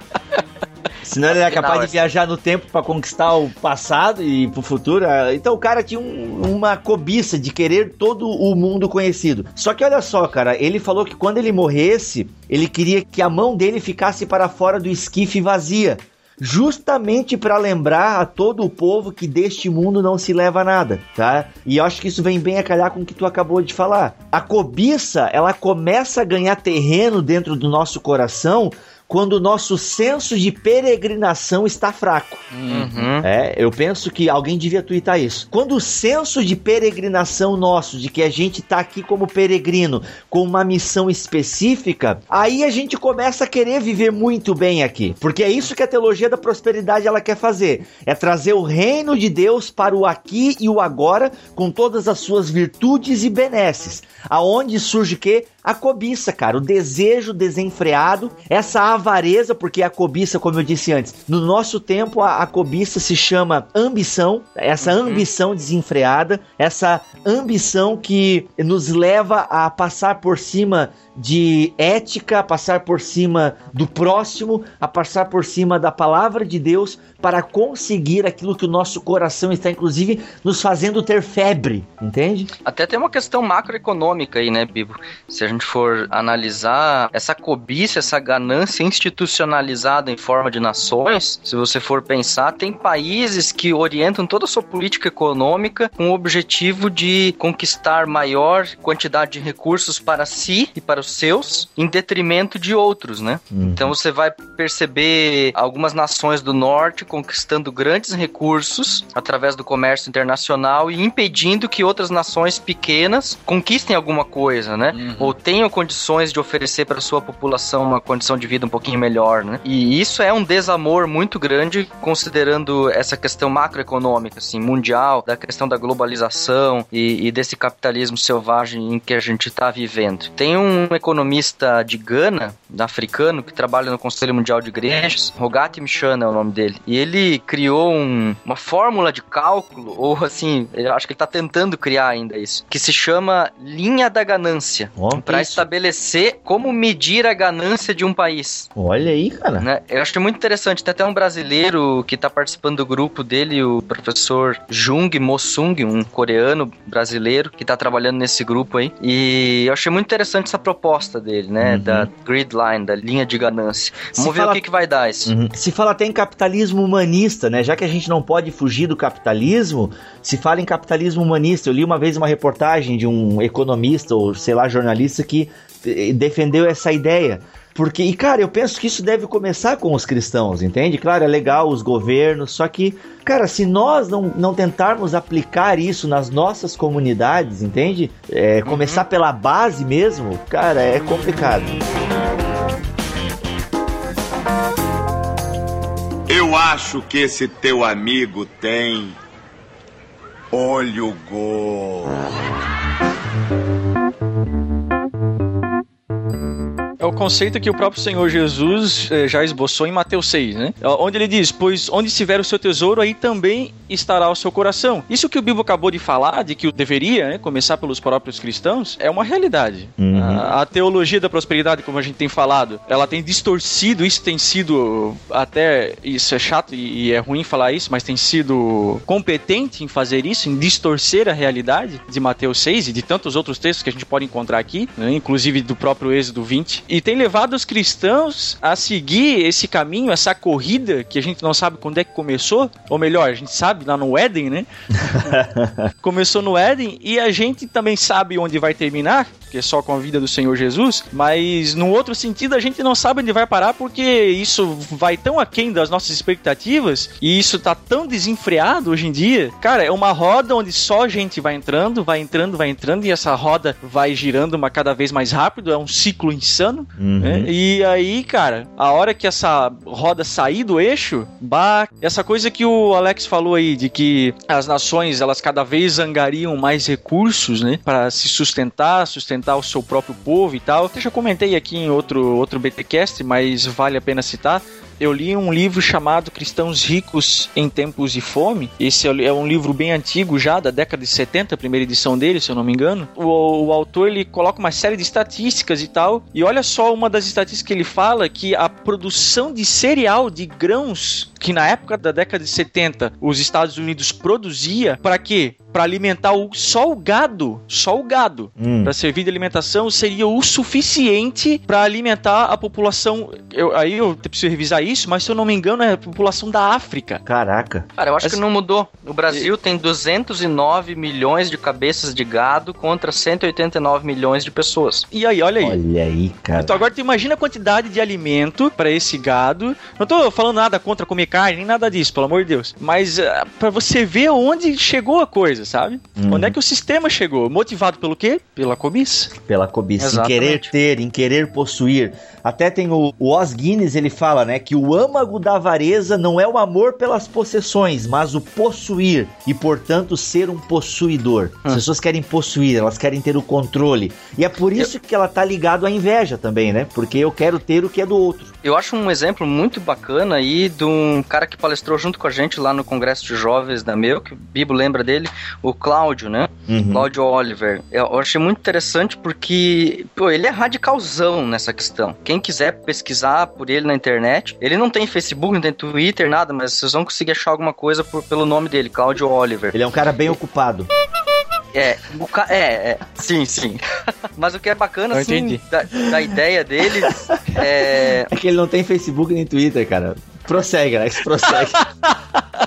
[laughs] Senão ele era capaz de essa. viajar no tempo pra conquistar o passado e pro futuro. Então o cara tinha um- uma cobiça de querer todo o mundo conhecido. Só que olha só, cara, ele falou que quando ele morresse, ele queria que a mão dele ficasse para fora do esquife vazia. Justamente para lembrar a todo o povo que deste mundo não se leva nada, tá? E eu acho que isso vem bem a calhar com o que tu acabou de falar. A cobiça, ela começa a ganhar terreno dentro do nosso coração quando o nosso senso de peregrinação está fraco. Uhum. É, eu penso que alguém devia twittar isso. Quando o senso de peregrinação nosso, de que a gente tá aqui como peregrino, com uma missão específica, aí a gente começa a querer viver muito bem aqui. Porque é isso que a teologia da prosperidade ela quer fazer. É trazer o reino de Deus para o aqui e o agora, com todas as suas virtudes e benesses. Aonde surge o quê? A cobiça, cara, o desejo desenfreado, essa avareza, porque a cobiça, como eu disse antes, no nosso tempo a, a cobiça se chama ambição, essa ambição desenfreada, essa ambição que nos leva a passar por cima de ética, a passar por cima do próximo, a passar por cima da palavra de Deus para conseguir aquilo que o nosso coração está, inclusive, nos fazendo ter febre, entende? Até tem uma questão macroeconômica aí, né, Bibo? Se a gente for analisar essa cobiça, essa ganância institucionalizada em forma de nações, se você for pensar, tem países que orientam toda a sua política econômica com o objetivo de conquistar maior quantidade de recursos para si e para os seus, em detrimento de outros, né? Então você vai perceber algumas nações do norte conquistando grandes recursos através do comércio internacional e impedindo que outras nações pequenas conquistem alguma coisa, né? Ou tenham condições de oferecer para sua população uma condição de vida um pouquinho melhor, né? E isso é um desamor muito grande considerando essa questão macroeconômica, assim, mundial, da questão da globalização e, e desse capitalismo selvagem em que a gente está vivendo. Tem um economista de Gana, africano, que trabalha no Conselho Mundial de Igrejas, Rogati Michana é o nome dele, e ele criou um- uma fórmula de cálculo, ou assim, eu acho que ele está tentando criar ainda isso, que se chama linha da ganância, para estabelecer como medir a ganância de um país. Olha aí, cara. Né? Eu acho muito interessante. Tem até um brasileiro que tá participando do grupo dele, o professor Jung Mosung, um coreano brasileiro que tá trabalhando nesse grupo aí. E eu achei muito interessante essa proposta dele, né? Uhum. Da grid line, da linha de ganância. Se Vamos ver fala- o que, que vai dar isso. Uhum. Se fala até em capitalismo humanista, né? Já que a gente não pode fugir do capitalismo, se fala em capitalismo humanista. Eu li uma vez uma reportagem de um economista ou sei lá jornalista que eh, defendeu essa ideia. Porque, e cara, eu penso que isso deve começar com os cristãos, entende? Claro, é legal os governos, só que, cara, se nós não, não tentarmos aplicar isso nas nossas comunidades, entende? É, começar pela base mesmo, cara, é complicado. Eu acho que esse teu amigo tem olho gordo. Conceito que o próprio Senhor Jesus eh, já esboçou em Mateus 6, né? Onde ele diz: Pois onde estiver o seu tesouro, aí também estará o seu coração. Isso que o Bíblia acabou de falar, de que deveria né, começar pelos próprios cristãos, é uma realidade. Uhum. A, a teologia da prosperidade, como a gente tem falado, ela tem distorcido, isso tem sido até. Isso é chato e, e é ruim falar isso, mas tem sido competente em fazer isso, em distorcer a realidade de Mateus 6 e de tantos outros textos que a gente pode encontrar aqui, né, inclusive do próprio Êxodo 20, e tem levado os cristãos a seguir esse caminho, essa corrida que a gente não sabe quando é que começou, ou melhor, a gente sabe lá no Éden, né? [laughs] começou no Éden e a gente também sabe onde vai terminar, que é só com a vida do Senhor Jesus, mas no outro sentido a gente não sabe onde vai parar porque isso vai tão aquém das nossas expectativas e isso tá tão desenfreado hoje em dia. Cara, é uma roda onde só gente vai entrando, vai entrando, vai entrando e essa roda vai girando uma cada vez mais rápido, é um ciclo insano. Uhum. né? E aí, cara, a hora que essa roda sair do eixo, bah, essa coisa que o Alex falou aí de que as nações elas cada vez angariam mais recursos, né, para se sustentar, sustentar o seu próprio povo e tal. Eu já comentei aqui em outro outro BTcast, mas vale a pena citar. Eu li um livro chamado Cristãos Ricos em Tempos de Fome. Esse é um livro bem antigo já, da década de 70, a primeira edição dele, se eu não me engano. O, o autor ele coloca uma série de estatísticas e tal. E olha só uma das estatísticas que ele fala que a produção de cereal de grãos que na época da década de 70 os Estados Unidos produzia para quê? Para alimentar o, só o gado, só o gado, Hum. para servir de alimentação seria o suficiente para alimentar a população. Eu, aí eu preciso revisar isso, mas se eu não me engano é a população da África. Caraca. Cara, eu acho Essa- que não mudou. O Brasil tem 209 milhões de cabeças de gado contra 189 milhões de pessoas. E aí, olha aí. Olha aí, cara. Então agora tu imagina a quantidade de alimento para esse gado. Não tô falando nada contra comer carne, nem nada disso, pelo amor de Deus. Mas ah, pra você ver onde chegou a coisa, sabe? Uhum. Onde é que o sistema chegou? Motivado pelo quê? Pela cobiça. Pela cobiça, em Exatamente. querer ter, em querer possuir. Até tem o, o Os Guinness, ele fala, né, que o âmago da avareza não é o amor pelas possessões, mas o possuir e, portanto, ser um possuidor. As Hum. pessoas querem possuir, elas querem ter o controle. E é por isso que ela tá ligado à inveja também, né? Porque eu quero ter o que é do outro. Eu acho um exemplo muito bacana aí de um cara que palestrou junto com a gente lá no Congresso de Jovens da Meu, que o Bibo lembra dele, o Cláudio, né? Uhum. Cláudio Oliver. Eu achei muito interessante porque, pô, ele é radicalzão nessa questão. Quem quiser pesquisar por ele na internet, ele não tem Facebook, não tem Twitter, nada, mas vocês vão conseguir achar alguma coisa por- pelo nome dele, Cláudio Oliver. Ele é um cara bem ocupado. É, o ca- é, é, sim, sim. [laughs] Mas o que é bacana, Eu assim, da, da ideia dele [laughs] é, É que ele não tem Facebook nem Twitter, cara. Prossegue, Alex, prossegue. [laughs]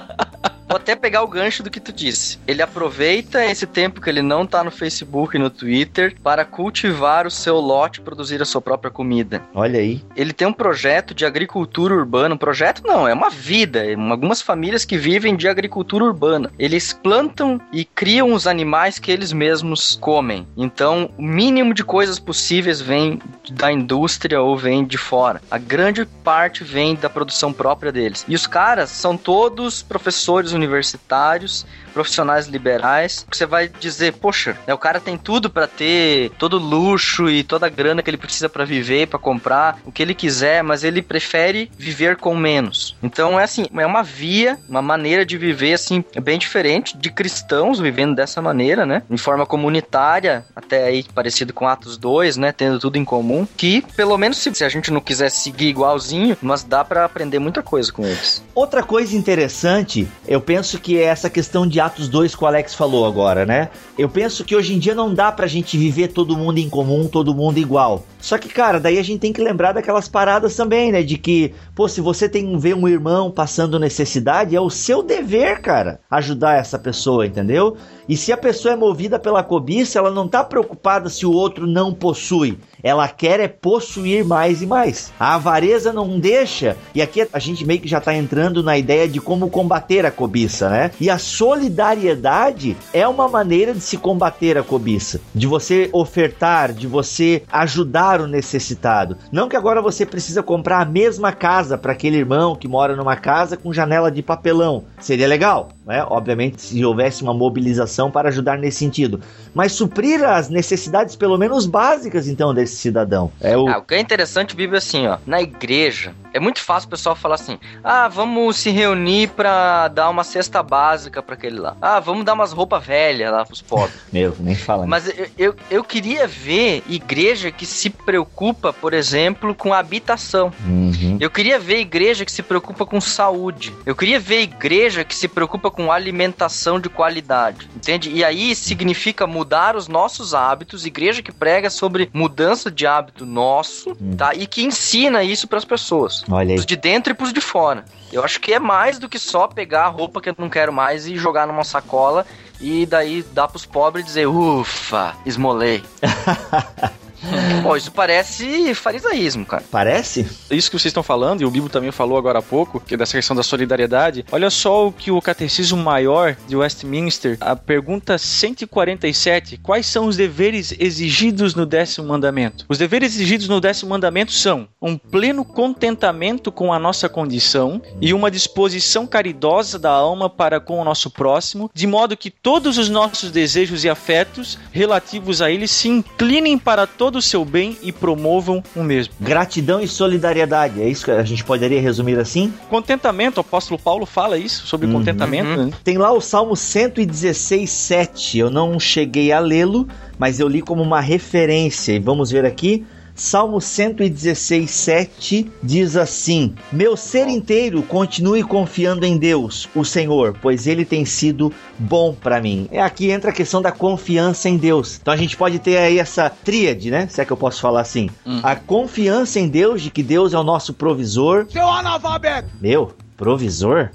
Vou até pegar o gancho do que tu disse. Ele aproveita esse tempo que ele não tá no Facebook e no Twitter para cultivar o seu lote e produzir a sua própria comida. Olha aí. Ele tem um projeto de agricultura urbana. Um projeto não, é uma vida. É algumas famílias que vivem de agricultura urbana. Eles plantam e criam os animais que eles mesmos comem. Então, o mínimo de coisas possíveis vem da indústria ou vem de fora. A grande parte vem da produção própria deles. E os caras são todos professores universitários, profissionais liberais, você vai dizer, poxa, né, o cara tem tudo para ter todo luxo e toda a grana que ele precisa para viver, para comprar o que ele quiser, mas ele prefere viver com menos. Então é assim, é uma via, uma maneira de viver assim bem diferente de cristãos vivendo dessa maneira, né? De forma comunitária, até aí parecido com Atos 2, né, tendo tudo em comum, que pelo menos se, se a gente não quiser seguir igualzinho, mas dá para aprender muita coisa com eles. Outra coisa interessante, eu penso que é essa questão de Atos 2 que o Alex falou agora, né? Eu penso que hoje em dia não dá pra gente viver todo mundo em comum, todo mundo igual. Só que, cara, daí a gente tem que lembrar daquelas paradas também, né? De que, pô, se você tem ver um irmão passando necessidade, é o seu dever, cara, ajudar essa pessoa, entendeu? E se a pessoa é movida pela cobiça, ela não tá preocupada se o outro não possui. Ela quer é possuir mais e mais. A avareza não deixa, e aqui a gente meio que já tá entrando na ideia de como combater a cobiça, né? E a solidariedade é uma maneira de se combater a cobiça, de você ofertar, de você ajudar o necessitado. Não que agora você precisa comprar a mesma casa para aquele irmão que mora numa casa com janela de papelão. Seria legal, né? Obviamente, se houvesse uma mobilização para ajudar nesse sentido. Mas suprir as necessidades, pelo menos básicas, então, desse cidadão. É o... Ah, o que é interessante, vive assim, ó. Na igreja, é muito fácil o pessoal falar assim: ah, vamos se reunir pra dar uma cesta básica para aquele lá. Ah, vamos dar umas roupas velhas lá pros pobres. [laughs] Meu, nem fala. Mas eu, eu, eu, queria ver igreja que se preocupa, por exemplo, com habitação. Uhum. Eu queria ver igreja que se preocupa com saúde. Eu queria ver igreja que se preocupa com alimentação de qualidade. Entende? E aí significa mudar os nossos hábitos. Igreja que prega sobre mudança de hábito nosso, uhum. tá? E que ensina isso para as pessoas. Olha aí. Pros de dentro e pros de fora. Eu acho que é mais do que só pegar a roupa que eu não quero mais e jogar numa sacola e daí dar pros pobres e dizer, ufa, esmolei. [laughs] [laughs] Pô, isso parece farisaísmo, cara. Parece? Isso que vocês estão falando, e o Bibo também falou agora há pouco, que é dessa questão da solidariedade. Olha só o que o Catecismo Maior de Westminster, a pergunta 147, quais são os deveres exigidos no décimo mandamento? Os deveres exigidos no décimo mandamento são um pleno contentamento com a nossa condição e uma disposição caridosa da alma para com o nosso próximo, de modo que todos os nossos desejos e afetos relativos a ele se inclinem para todos todo o seu bem e promovam o mesmo. Gratidão e solidariedade, é isso que a gente poderia resumir assim? Contentamento, o apóstolo Paulo fala isso, sobre uhum, contentamento. Uhum. Tem lá o Salmo 116, 7. Eu não cheguei a lê-lo, mas eu li como uma referência. E vamos ver aqui. Salmo 116, 7 diz assim: Meu ser inteiro continue confiando em Deus, o Senhor, pois ele tem sido bom para mim. É aqui entra a questão da confiança em Deus. Então a gente pode ter aí essa tríade, né? Se é que eu posso falar assim: uhum. a confiança em Deus, de que Deus é o nosso provisor. Seu analfabeto! Meu, provisor?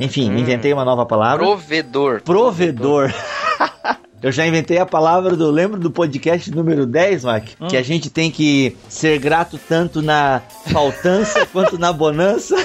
Enfim, hum. inventei uma nova palavra. Provedor. Provedor. [laughs] Eu já inventei a palavra do. Lembro do podcast número 10, Mac? Hum. Que a gente tem que ser grato tanto na faltança [laughs] quanto na bonança.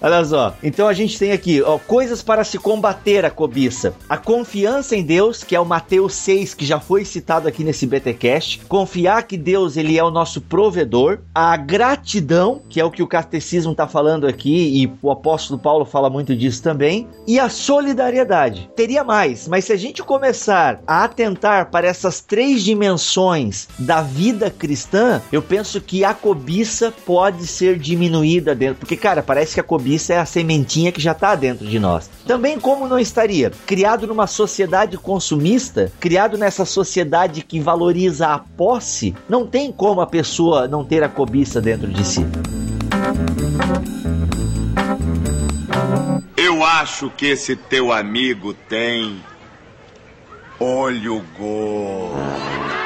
Olha só. Então a gente tem aqui, ó, coisas para se combater a cobiça. A confiança em Deus, que é o Mateus 6, que já foi citado aqui nesse BTcast. Confiar que Deus ele é o nosso provedor. A gratidão, que é o que o catecismo está falando aqui e o apóstolo Paulo fala muito disso também. E a solidariedade. Teria mais, mas se a gente começar a atentar para essas três dimensões da vida cristã, eu penso que a cobiça pode ser diminuída dentro, porque cara, parece que a cobiça é a sementinha que já está dentro de nós. Também, como não estaria? Criado numa sociedade consumista, criado nessa sociedade que valoriza a posse, não tem como a pessoa não ter a cobiça dentro de si. Eu acho que esse teu amigo tem olho gordo.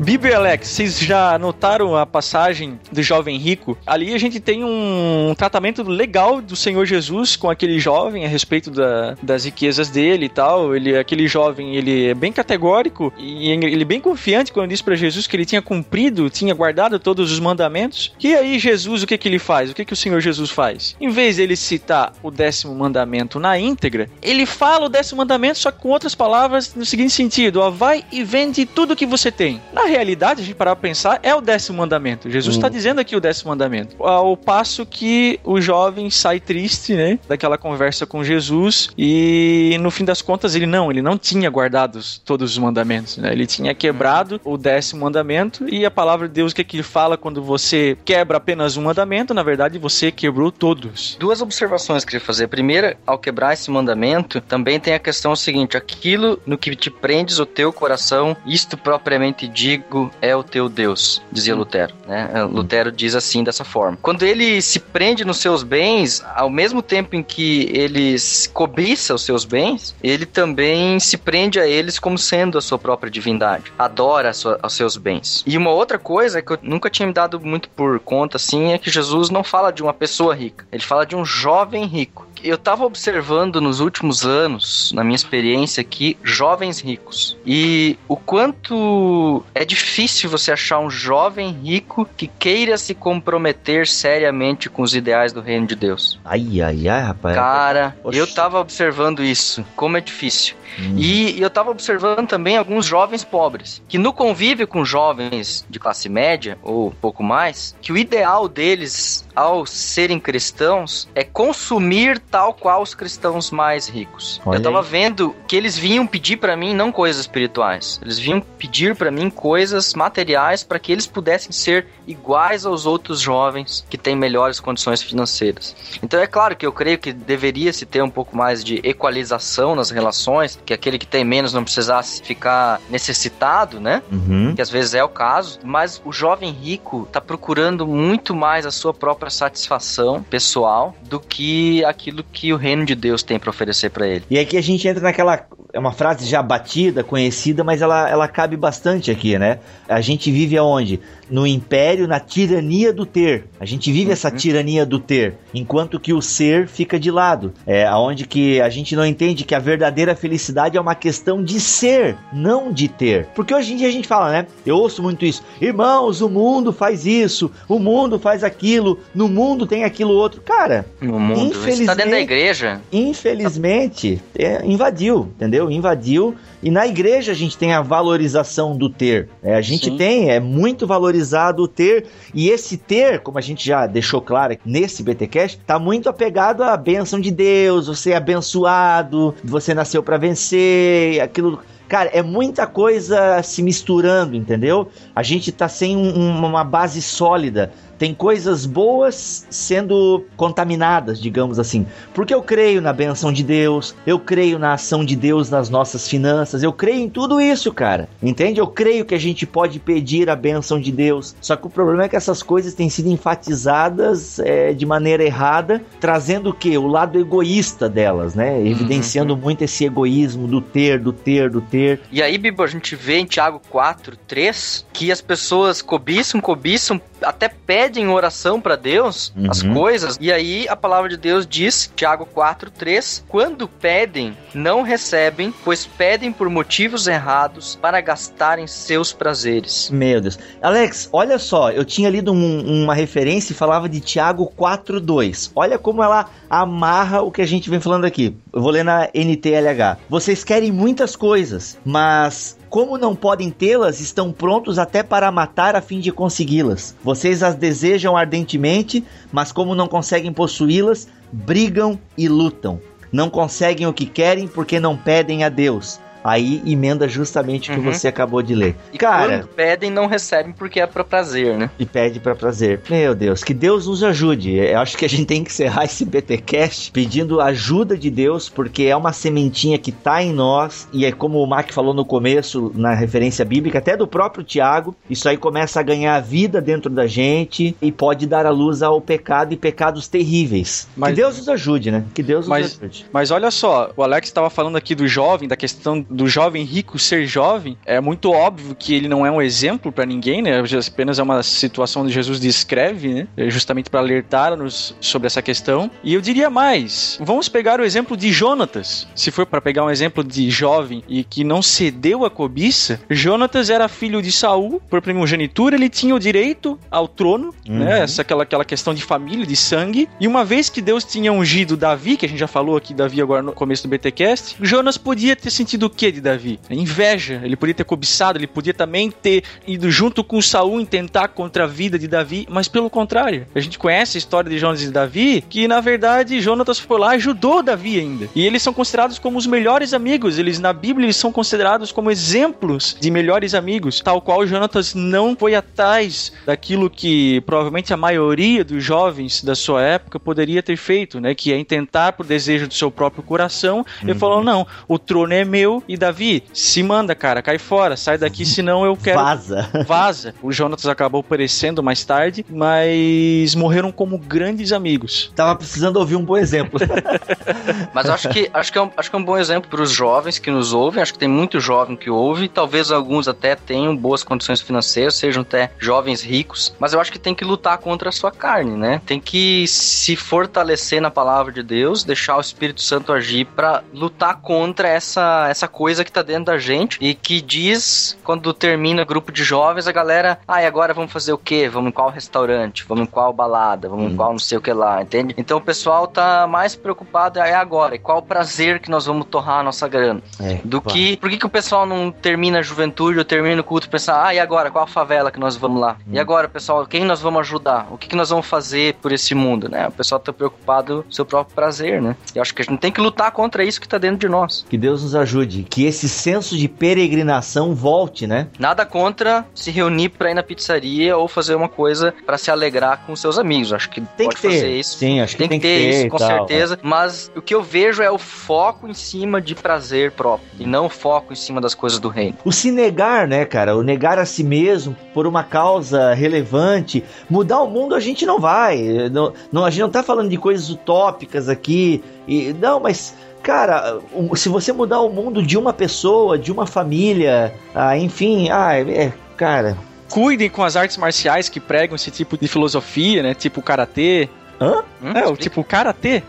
Bíblia Alex, vocês já notaram a passagem do jovem rico? Ali a gente tem um tratamento legal do Senhor Jesus com aquele jovem a respeito da, das riquezas dele e tal. Ele, aquele jovem, ele é bem categórico e ele é bem confiante quando diz para Jesus que ele tinha cumprido, tinha guardado todos os mandamentos. E aí Jesus, o que que ele faz? O que que o Senhor Jesus faz? Em vez ele citar o décimo mandamento na íntegra, ele fala o décimo mandamento só com outras palavras no seguinte sentido: ó, vai e vende tudo que você tem. Na realidade, a gente parar pra pensar, é o décimo mandamento. Jesus está dizendo aqui o décimo mandamento. Ao passo que o jovem sai triste, né? Daquela conversa com Jesus e no fim das contas ele não, ele não tinha guardado todos os mandamentos, né? Ele tinha quebrado o décimo mandamento e a palavra de Deus, o que, é que ele fala quando você quebra apenas um mandamento? Na verdade, você quebrou todos. Duas observações que eu queria fazer. Primeira, ao quebrar esse mandamento, também tem a questão seguinte: aquilo no que te prendes o teu coração, isto propriamente digo é o teu Deus, dizia Lutero. Né? Lutero diz assim dessa forma. Quando ele se prende nos seus bens, ao mesmo tempo em que ele cobiça os seus bens, ele também se prende a eles como sendo a sua própria divindade, adora sua, os seus bens. E uma outra coisa que eu nunca tinha me dado muito por conta assim é que Jesus não fala de uma pessoa rica, ele fala de um jovem rico eu tava observando nos últimos anos, na minha experiência aqui, jovens ricos. E o quanto é difícil você achar um jovem rico que queira se comprometer seriamente com os ideais do reino de Deus. Ai, ai, ai, rapaz. Cara, Oxi. eu tava observando isso, como é difícil. Hum. E eu tava observando também alguns jovens pobres, que no convívio com jovens de classe média, ou um pouco mais, que o ideal deles, ao serem cristãos, é consumir tal qual os cristãos mais ricos. Olha eu tava aí. vendo que eles vinham pedir pra mim não coisas espirituais, eles vinham pedir pra mim coisas materiais para que eles pudessem ser iguais aos outros jovens que têm melhores condições financeiras. Então é claro que eu creio que deveria se ter um pouco mais de equalização nas relações, que aquele que tem menos não precisasse ficar necessitado, né? Uhum. que às vezes é o caso, mas o jovem rico tá procurando muito mais a sua própria satisfação pessoal do que aquilo que o reino de Deus tem para oferecer para ele. E aqui a gente entra naquela. É uma frase já batida, conhecida, mas ela, ela cabe bastante aqui, né? A gente vive aonde? No império, na tirania do ter. A gente vive essa tirania do ter, enquanto que o ser fica de lado. É aonde que a gente não entende que a verdadeira felicidade é uma questão de ser, não de ter. Porque hoje em dia a gente fala, né? Eu ouço muito isso. Irmãos, o mundo faz isso, o mundo faz aquilo, no mundo tem aquilo outro. Cara, No mundo. Você tá dentro da igreja. infelizmente, é, invadiu, entendeu? Invadiu. E na igreja a gente tem a valorização do ter. né? a gente Sim. tem, é muito valorizado o ter. E esse ter, como a gente já deixou claro nesse BTcast, tá muito apegado à bênção de Deus. Você é abençoado, você nasceu para vencer, aquilo. Cara, é muita coisa se misturando, entendeu? A gente tá sem um- uma base sólida. Tem coisas boas sendo contaminadas, digamos assim. Porque eu creio na benção de Deus, eu creio na ação de Deus nas nossas finanças, eu creio em tudo isso, cara. Entende? Eu creio que a gente pode pedir a benção de Deus. Só que o problema é que essas coisas têm sido enfatizadas é, de maneira errada, trazendo o quê? O lado egoísta delas, né? Evidenciando muito esse egoísmo do ter, do ter, do ter. E aí, Bibo, a gente vê em Tiago 4, 3, que as pessoas cobiçam, cobiçam, até pedem oração para Deus as Uhum. coisas. E aí a palavra de Deus diz, Tiago 4, 3, quando pedem, não recebem, pois pedem por motivos errados para gastarem seus prazeres. Meu Deus. Alex, olha só, eu tinha lido um- uma referência e falava de Tiago 4.2. Olha como ela amarra o que a gente vem falando aqui. Eu vou ler na NTLH. Vocês querem muitas coisas, mas como não podem tê-las, estão prontos até para matar a fim de consegui-las. Vocês as desejam ardentemente, mas como não conseguem possuí-las, brigam e lutam. Não conseguem o que querem porque não pedem a Deus. Aí emenda justamente o que Uhum. você acabou de ler. E Cara, quando pedem, não recebem porque é para prazer, né? e pede pra prazer. Meu Deus, que Deus nos ajude. Eu acho que a gente tem que encerrar esse BTcast pedindo ajuda de Deus, porque é uma sementinha que tá em nós e é como o Mac falou no começo, na referência bíblica, até do próprio Tiago, isso aí começa a ganhar vida dentro da gente e pode dar a luz ao pecado e pecados terríveis. Mas- que Deus nos ajude, né? Que Deus nos Mas- ajude. Mas olha só, o Alex estava falando aqui do jovem, da questão do jovem rico ser jovem. É muito óbvio que ele não é um exemplo para ninguém, né? Apenas é uma situação onde Jesus descreve, né? É Justamente para alertar-nos sobre essa questão. E eu diria mais: vamos pegar o exemplo de Jonatas. Se for para pegar um exemplo de jovem e que não cedeu à cobiça, Jonatas era filho de Saul, por primogenitura, ele tinha o direito ao trono, Uhum. né? Essa aquela, aquela questão de família, de sangue. E uma vez que Deus tinha ungido Davi, que a gente já falou aqui, Davi agora no começo do BTcast, Jonas podia ter sentido o que de Davi? Inveja. Ele podia ter cobiçado, ele podia também ter ido junto com Saul em tentar contra a vida de Davi, mas pelo contrário. A gente conhece a história de Jonas e Davi, que na verdade Jonatas foi lá e ajudou Davi ainda. E eles são considerados como os melhores amigos. Eles na Bíblia eles são considerados como exemplos de melhores amigos, tal qual Jonatas não foi atrás daquilo que provavelmente a maioria dos jovens da sua época poderia ter feito, né? Que é intentar por desejo do seu próprio coração. Ele falou: não, o trono é meu e Davi, se manda, cara, cai fora, sai daqui, senão eu quero. Vaza. [laughs] Vaza. O Jonatas acabou perecendo mais tarde, mas morreram como grandes amigos. Tava precisando ouvir um bom exemplo. [laughs] [laughs] Mas acho que, acho, que é um, acho que é um bom exemplo para os jovens que nos ouvem. Acho que tem muito jovem que ouve. Talvez alguns até tenham boas condições financeiras, sejam até jovens ricos. Mas eu acho que tem que lutar contra a sua carne, né? Tem que se fortalecer na palavra de Deus, deixar o Espírito Santo agir para lutar contra essa, essa coisa que tá dentro da gente e que diz, quando termina grupo de jovens, a galera, ah, e agora vamos fazer o quê? Vamos em qual restaurante? Vamos em qual balada? Vamos em qual não sei o que lá, entende? Então o pessoal tá mais preocupado é agora, e qual prazer que nós vamos torrar a nossa grana. É, Do claro. que, por que, que o pessoal não termina a juventude ou termina o culto e pensa, ah, e agora, qual a favela que nós vamos lá? E agora, pessoal, quem nós vamos ajudar? O que, que nós vamos fazer por esse mundo, né? O pessoal tá preocupado com o seu próprio prazer, né? Eu acho que a gente tem que lutar contra isso que tá dentro de nós. Que Deus nos ajude. Que esse senso de peregrinação volte, né? Nada contra se reunir pra ir na pizzaria ou fazer uma coisa pra se alegrar com seus amigos. Acho que Tem pode que ter. fazer isso. Sim, acho que Tem, tem que que ter ter isso, com tal, certeza. Mas o que eu vejo é o foco em cima de prazer próprio. E não o foco em cima das coisas do reino. O se negar, né, cara? O negar a si mesmo por uma causa relevante. Mudar o mundo a gente não vai. Não, não- a gente não tá falando de coisas utópicas aqui. E, não, mas. Cara, se você mudar o mundo de uma pessoa, de uma família, ah, enfim, ah, é, é, cara. Cuidem com as artes marciais que pregam esse tipo de filosofia, né? Tipo karatê. Hã? Hum? É, o tipo karatê.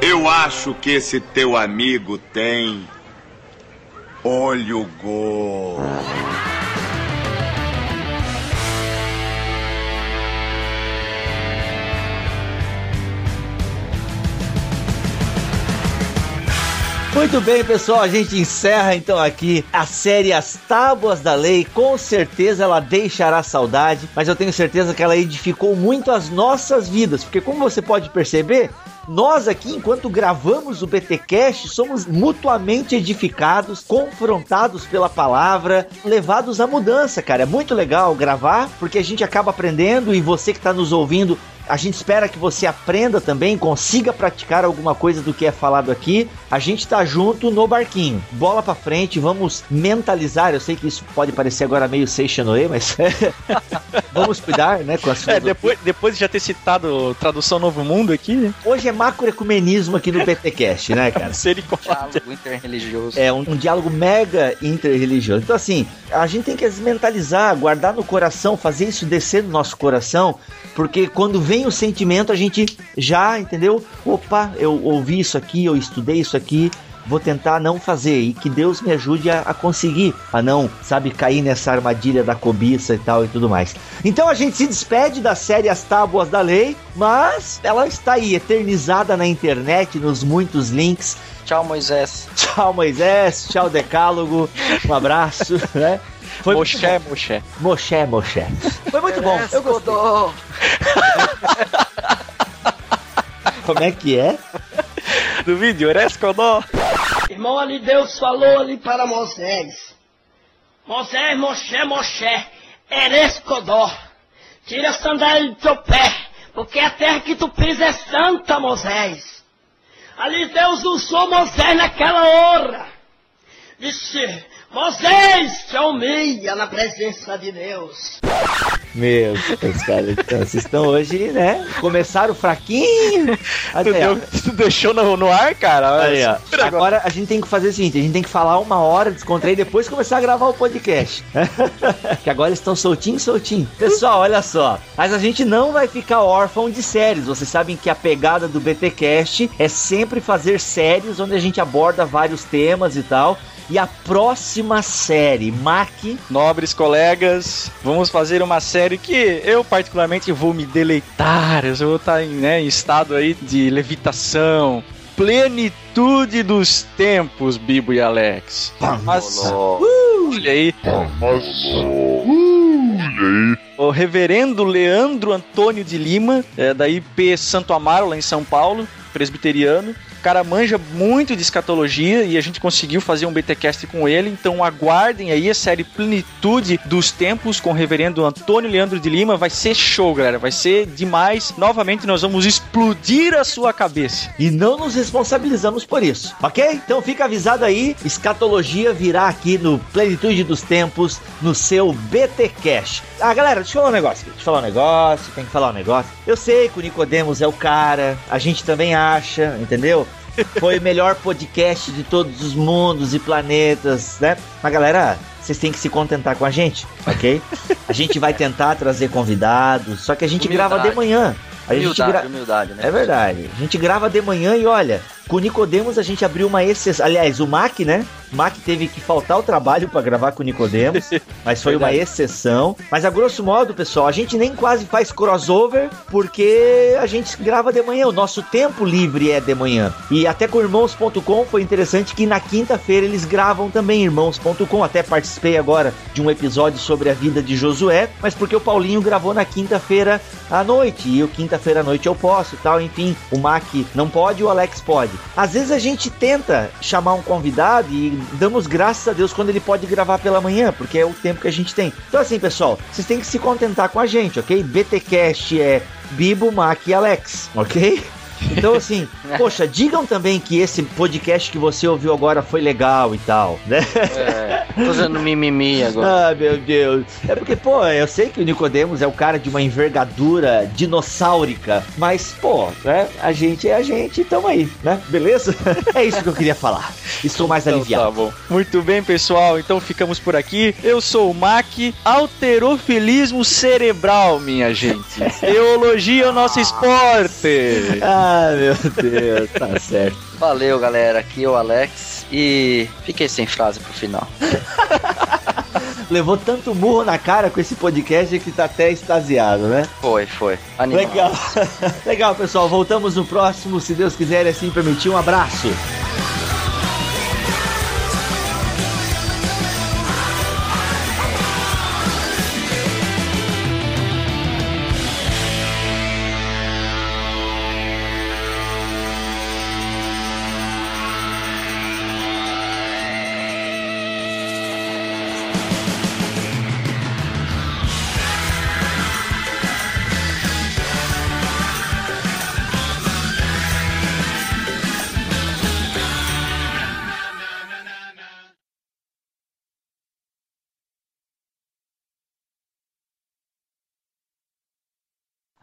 Eu acho que esse teu amigo tem olho gordo. Muito bem, pessoal, a gente encerra então aqui a série As Tábuas da Lei. Com certeza ela deixará saudade, mas eu tenho certeza que ela edificou muito as nossas vidas, porque como você pode perceber, nós aqui, enquanto gravamos o BTcast, somos mutuamente edificados, confrontados pela palavra, levados à mudança, cara. É muito legal gravar, porque a gente acaba aprendendo e você que está nos ouvindo a gente espera que você aprenda também, consiga praticar alguma coisa do que é falado aqui. A gente tá junto no barquinho. Bola pra frente, vamos mentalizar. Eu sei que isso pode parecer agora meio Seixanoe, mas [laughs] vamos cuidar, né, com a sua. É, depois, depois de já ter citado tradução Novo Mundo aqui, né? Hoje é macroecumenismo aqui no PTcast, né, cara? [laughs] Misericórdia. Diálogo interreligioso. É um, um diálogo mega interreligioso. Então, assim, a gente tem que mentalizar, guardar no coração, fazer isso descer no nosso coração, porque quando vem o sentimento, a gente já, entendeu? Opa, eu ouvi isso aqui, eu estudei isso aqui, vou tentar não fazer e que Deus me ajude a, a conseguir, a não, sabe, cair nessa armadilha da cobiça e tal e tudo mais. Então a gente se despede da série As Tábuas da Lei, mas ela está aí eternizada na internet, nos muitos links. Tchau, Moisés. [laughs] Tchau, Moisés. Tchau, Decálogo. Um abraço, [laughs] né? Foi Moché. bom. Moché, Moché. Foi muito bom. Eu gostei. [laughs] Como é que é? Do vídeo, Erescodó. Irmão, ali Deus falou ali para Moisés. Moisés, Moshe, Moshe, Erescodó. Tira a sandália do teu pé, porque a terra que tu pisa é santa, Moisés. Ali Deus usou Moisés naquela hora. Disse, Moisés, te humilha na presença de Deus. Meu Deus, cara. Então, vocês estão hoje, né? Começaram fraquinho. [laughs] Tu, Até, deu- tu deixou no, no ar, cara? Aí, ó. Agora a gente tem que fazer o seguinte: a gente tem que falar uma hora, descontrair e depois começar a gravar o podcast. [laughs] que agora estão soltinho, soltinho. Pessoal, olha só. Mas a gente não vai ficar órfão de séries. Vocês sabem que a pegada do BTcast é sempre fazer séries onde a gente aborda vários temas e tal. E a próxima série, Mac. Nobres colegas, vamos fazer uma série que eu particularmente vou me deleitar. Eu vou estar em, né, em estado aí de levitação, plenitude dos tempos, Bibo e Alex. Mas, uh, olha aí. O reverendo Leandro Antônio de Lima, é, da IP Santo Amaro, lá em São Paulo, presbiteriano. O cara manja muito de escatologia e a gente conseguiu fazer um BTcast com ele, então aguardem aí a série Plenitude dos Tempos com o reverendo Antônio Leandro de Lima. Vai ser show, galera, vai ser demais. Novamente nós vamos explodir a sua cabeça. E não nos responsabilizamos por isso, ok? Então fica avisado aí, escatologia virá aqui no Plenitude dos Tempos, no seu BTcast. Ah, galera, deixa eu falar um negócio aqui. Deixa eu falar um negócio, tem que falar um negócio. Eu sei que o Nicodemos é o cara, a gente também acha, entendeu? Foi o melhor podcast de todos os mundos e planetas, né? Mas galera, vocês têm que se contentar com a gente, ok? A gente vai tentar trazer convidados, só que a gente Humildade. grava de manhã. A gente Humildade, gra... humildade, né? É verdade. A gente grava de manhã e olha, com o Nicodemos a gente abriu uma exceção. Aliás, o Mac, né? O Mac teve que faltar o trabalho para gravar com o Nicodemos, [laughs] mas foi uma exceção. Mas a grosso modo, pessoal, a gente nem quase faz crossover porque a gente grava de manhã. O nosso tempo livre é de manhã. E até com irmãos.com foi interessante que na quinta-feira eles gravam também irmãos.com. Até participei agora de um episódio sobre a vida de Josué, mas porque o Paulinho gravou na quinta-feira à noite e eu quinta-feira à noite eu posso e tal. Enfim, o Mac não pode, o Alex pode. Às vezes a gente tenta chamar um convidado e damos graças a Deus quando ele pode gravar pela manhã, porque é o tempo que a gente tem. Então assim, pessoal, vocês têm que se contentar com a gente, ok? BTcast é Bibo, Mac e Alex, ok? Então, assim, [laughs] poxa, digam também que esse podcast que você ouviu agora foi legal e tal, né? É, tô fazendo mimimi agora. Ah, meu Deus. É porque, pô, eu sei que o Nicodemos é o cara de uma envergadura dinossáurica, mas, pô, né? A gente é a gente, tamo aí, né? Beleza? [laughs] É isso que eu queria falar. Estou mais Então, aliviado. tá bom. Muito bem, pessoal. Então ficamos por aqui. Eu sou o Mac, alterofilismo cerebral, minha gente. [laughs] Teologia é o nosso esporte. Ah, meu Deus, tá certo. Valeu, galera. Aqui é o Alex. E fiquei sem frase pro final. [laughs] Levou tanto burro na cara com esse podcast que tá até extasiado, né? Foi, foi. Animal. Legal. [laughs] Legal, pessoal. Voltamos no próximo, se Deus quiser e assim permitir. Um abraço.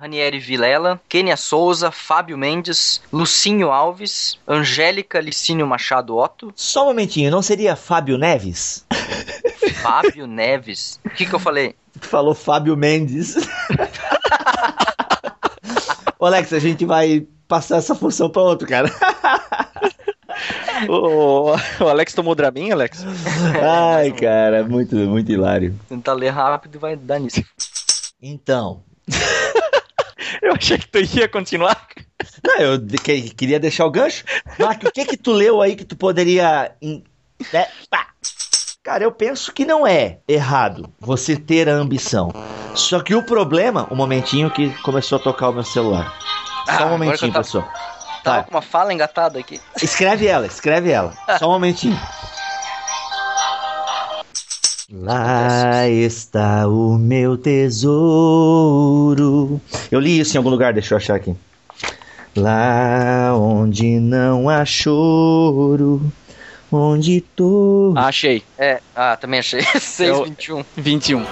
Ranieri Vilela, Kênia Souza, Fábio Mendes, Lucinho Alves, Angélica Licínio Machado Otto, Só um momentinho, não seria Fábio Neves? Fábio Neves. O que, que eu falei? Tu falou Fábio Mendes. Ô, Alex, a gente vai passar essa função pra outro, cara. o, o Alex tomou Dramin, Alex? Ai, cara, muito, muito hilário. Tentar ler rápido e vai dar nisso. Então, [laughs] Eu achei que tu ia continuar. não, eu que- queria deixar o gancho. Marco, o que que tu leu aí que tu poderia... né. Cara, eu penso que não é errado você ter a ambição. Só que o problema, um momentinho que começou a tocar o meu celular. Só Ah, um momentinho, tava- pessoal. Tava Tá. com uma fala engatada aqui. Escreve ela, escreve ela. [laughs] Só um momentinho. Lá está o meu tesouro. Eu li isso em algum lugar, deixa eu achar aqui. Lá onde não há choro, onde tô. Achei. É, ah, também achei. [laughs] 621. 21.